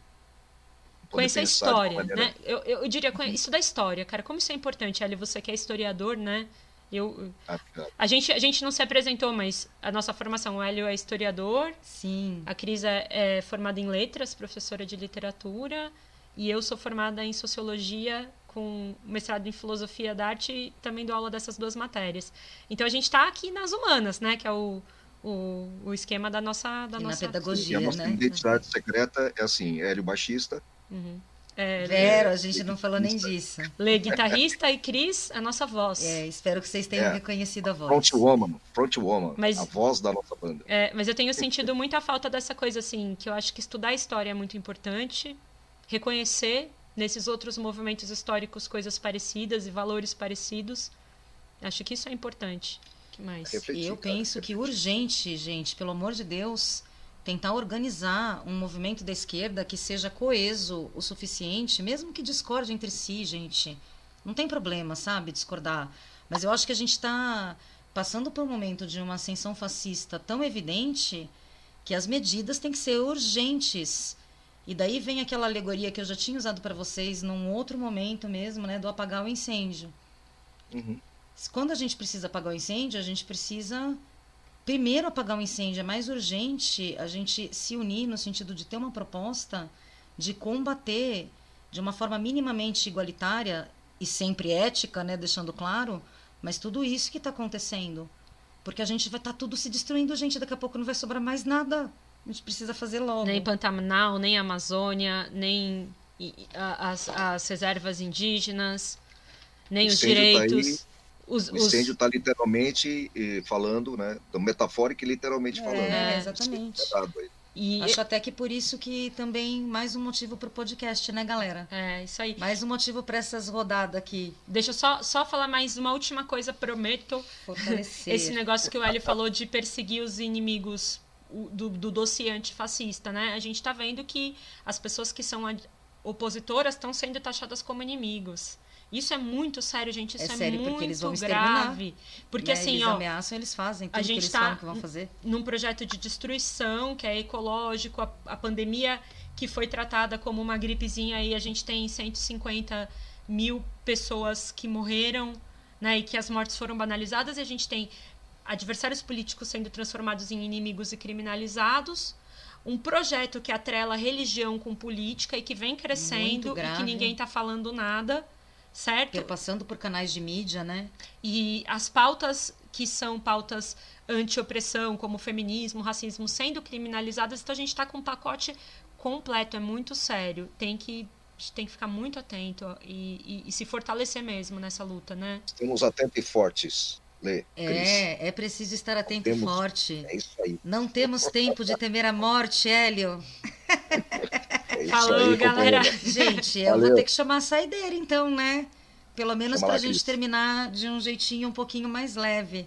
Conhecer a história, maneira... né? Eu, eu diria, isso da história, cara. Como isso é importante, Ali, você que é historiador, né? Eu, ah, a, gente, a gente não se apresentou, mas a nossa formação, o Hélio é historiador. Sim. A Cris é, é formada em letras, professora de literatura. E eu sou formada em sociologia com mestrado em filosofia da arte e também dou aula dessas duas matérias. Então a gente está aqui nas humanas, né? Que é o, o, o esquema da nossa da e nossa na pedagogia, e a nossa né? identidade secreta é assim, Hélio baixista. Uhum. É, Vero, a gente não falou nem disso. Lê guitarrista e Cris, a nossa voz. É, espero que vocês tenham é, reconhecido a voz. Front woman, front woman, mas, a voz da nossa banda. É, mas eu tenho sentido muita falta dessa coisa assim, que eu acho que estudar história é muito importante, reconhecer nesses outros movimentos históricos coisas parecidas e valores parecidos. Acho que isso é importante. que mais? Refletir, eu penso que urgente, gente, pelo amor de Deus, tentar organizar um movimento da esquerda que seja coeso o suficiente, mesmo que discorde entre si, gente. Não tem problema, sabe, discordar. Mas eu acho que a gente está passando por um momento de uma ascensão fascista tão evidente que as medidas têm que ser urgentes e daí vem aquela alegoria que eu já tinha usado para vocês num outro momento mesmo, né, do apagar o incêndio. Uhum. Quando a gente precisa apagar o incêndio, a gente precisa primeiro apagar o incêndio. É mais urgente a gente se unir no sentido de ter uma proposta de combater de uma forma minimamente igualitária e sempre ética, né, deixando claro, Mas tudo isso que está acontecendo. Porque a gente vai estar tá tudo se destruindo, gente. Daqui a pouco não vai sobrar mais nada. A gente precisa fazer logo. Nem Pantanal, nem Amazônia, nem as, as reservas indígenas, nem os tá direitos. Tá os, o incêndio está literalmente falando, né? Metafórico e literalmente é, falando. É, exatamente. E Acho até que por isso que também mais um motivo para o podcast, né, galera? É, isso aí. Mais um motivo para essas rodadas aqui. Deixa eu só, só falar mais uma última coisa, prometo. Fortalecer. Esse negócio que o Hélio falou de perseguir os inimigos do, do dossiê antifascista, né? A gente está vendo que as pessoas que são opositoras estão sendo taxadas como inimigos. Isso é muito sério, gente. Isso é, é sério, muito porque eles vão grave. Porque assim, eles ó. ameaçam, eles fazem tudo a gente que eles tá falam que vão fazer. Num projeto de destruição, que é ecológico, a, a pandemia que foi tratada como uma gripezinha aí, a gente tem 150 mil pessoas que morreram, né? E que as mortes foram banalizadas, e a gente tem adversários políticos sendo transformados em inimigos e criminalizados um projeto que atrela religião com política e que vem crescendo e que ninguém está falando nada certo? passando por canais de mídia, né? E as pautas que são pautas anti-opressão, como feminismo, racismo, sendo criminalizadas, então a gente está com um pacote completo, é muito sério. Tem que tem que ficar muito atento e, e, e se fortalecer mesmo nessa luta, né? Estamos atentos e fortes. Lê, é, é preciso estar atento temos, e forte. É isso aí. Não temos tempo de temer a morte, Hélio. É Falou, aí, galera. Gente, eu vou ter que chamar a saideira, então, né? Pelo menos para a gente terminar de um jeitinho um pouquinho mais leve.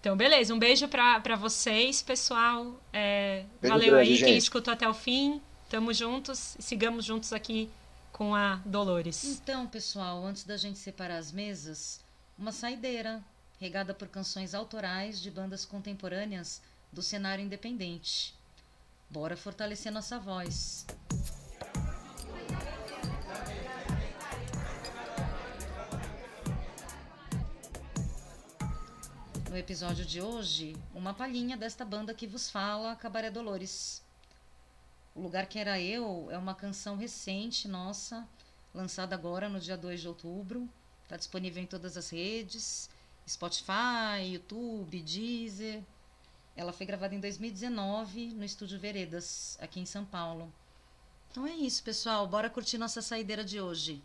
Então, beleza. Um beijo para vocês, pessoal. É, valeu grande, aí gente. quem escutou até o fim. Tamo juntos e sigamos juntos aqui com a Dolores. Então, pessoal, antes da gente separar as mesas, uma saideira regada por canções autorais de bandas contemporâneas do cenário independente. Bora fortalecer nossa voz. No episódio de hoje, uma palhinha desta banda que vos fala, Cabaré Dolores. O Lugar Que Era Eu é uma canção recente nossa, lançada agora no dia 2 de outubro. Está disponível em todas as redes, Spotify, YouTube, Deezer. Ela foi gravada em 2019 no estúdio Veredas, aqui em São Paulo. Então é isso, pessoal. Bora curtir nossa saideira de hoje.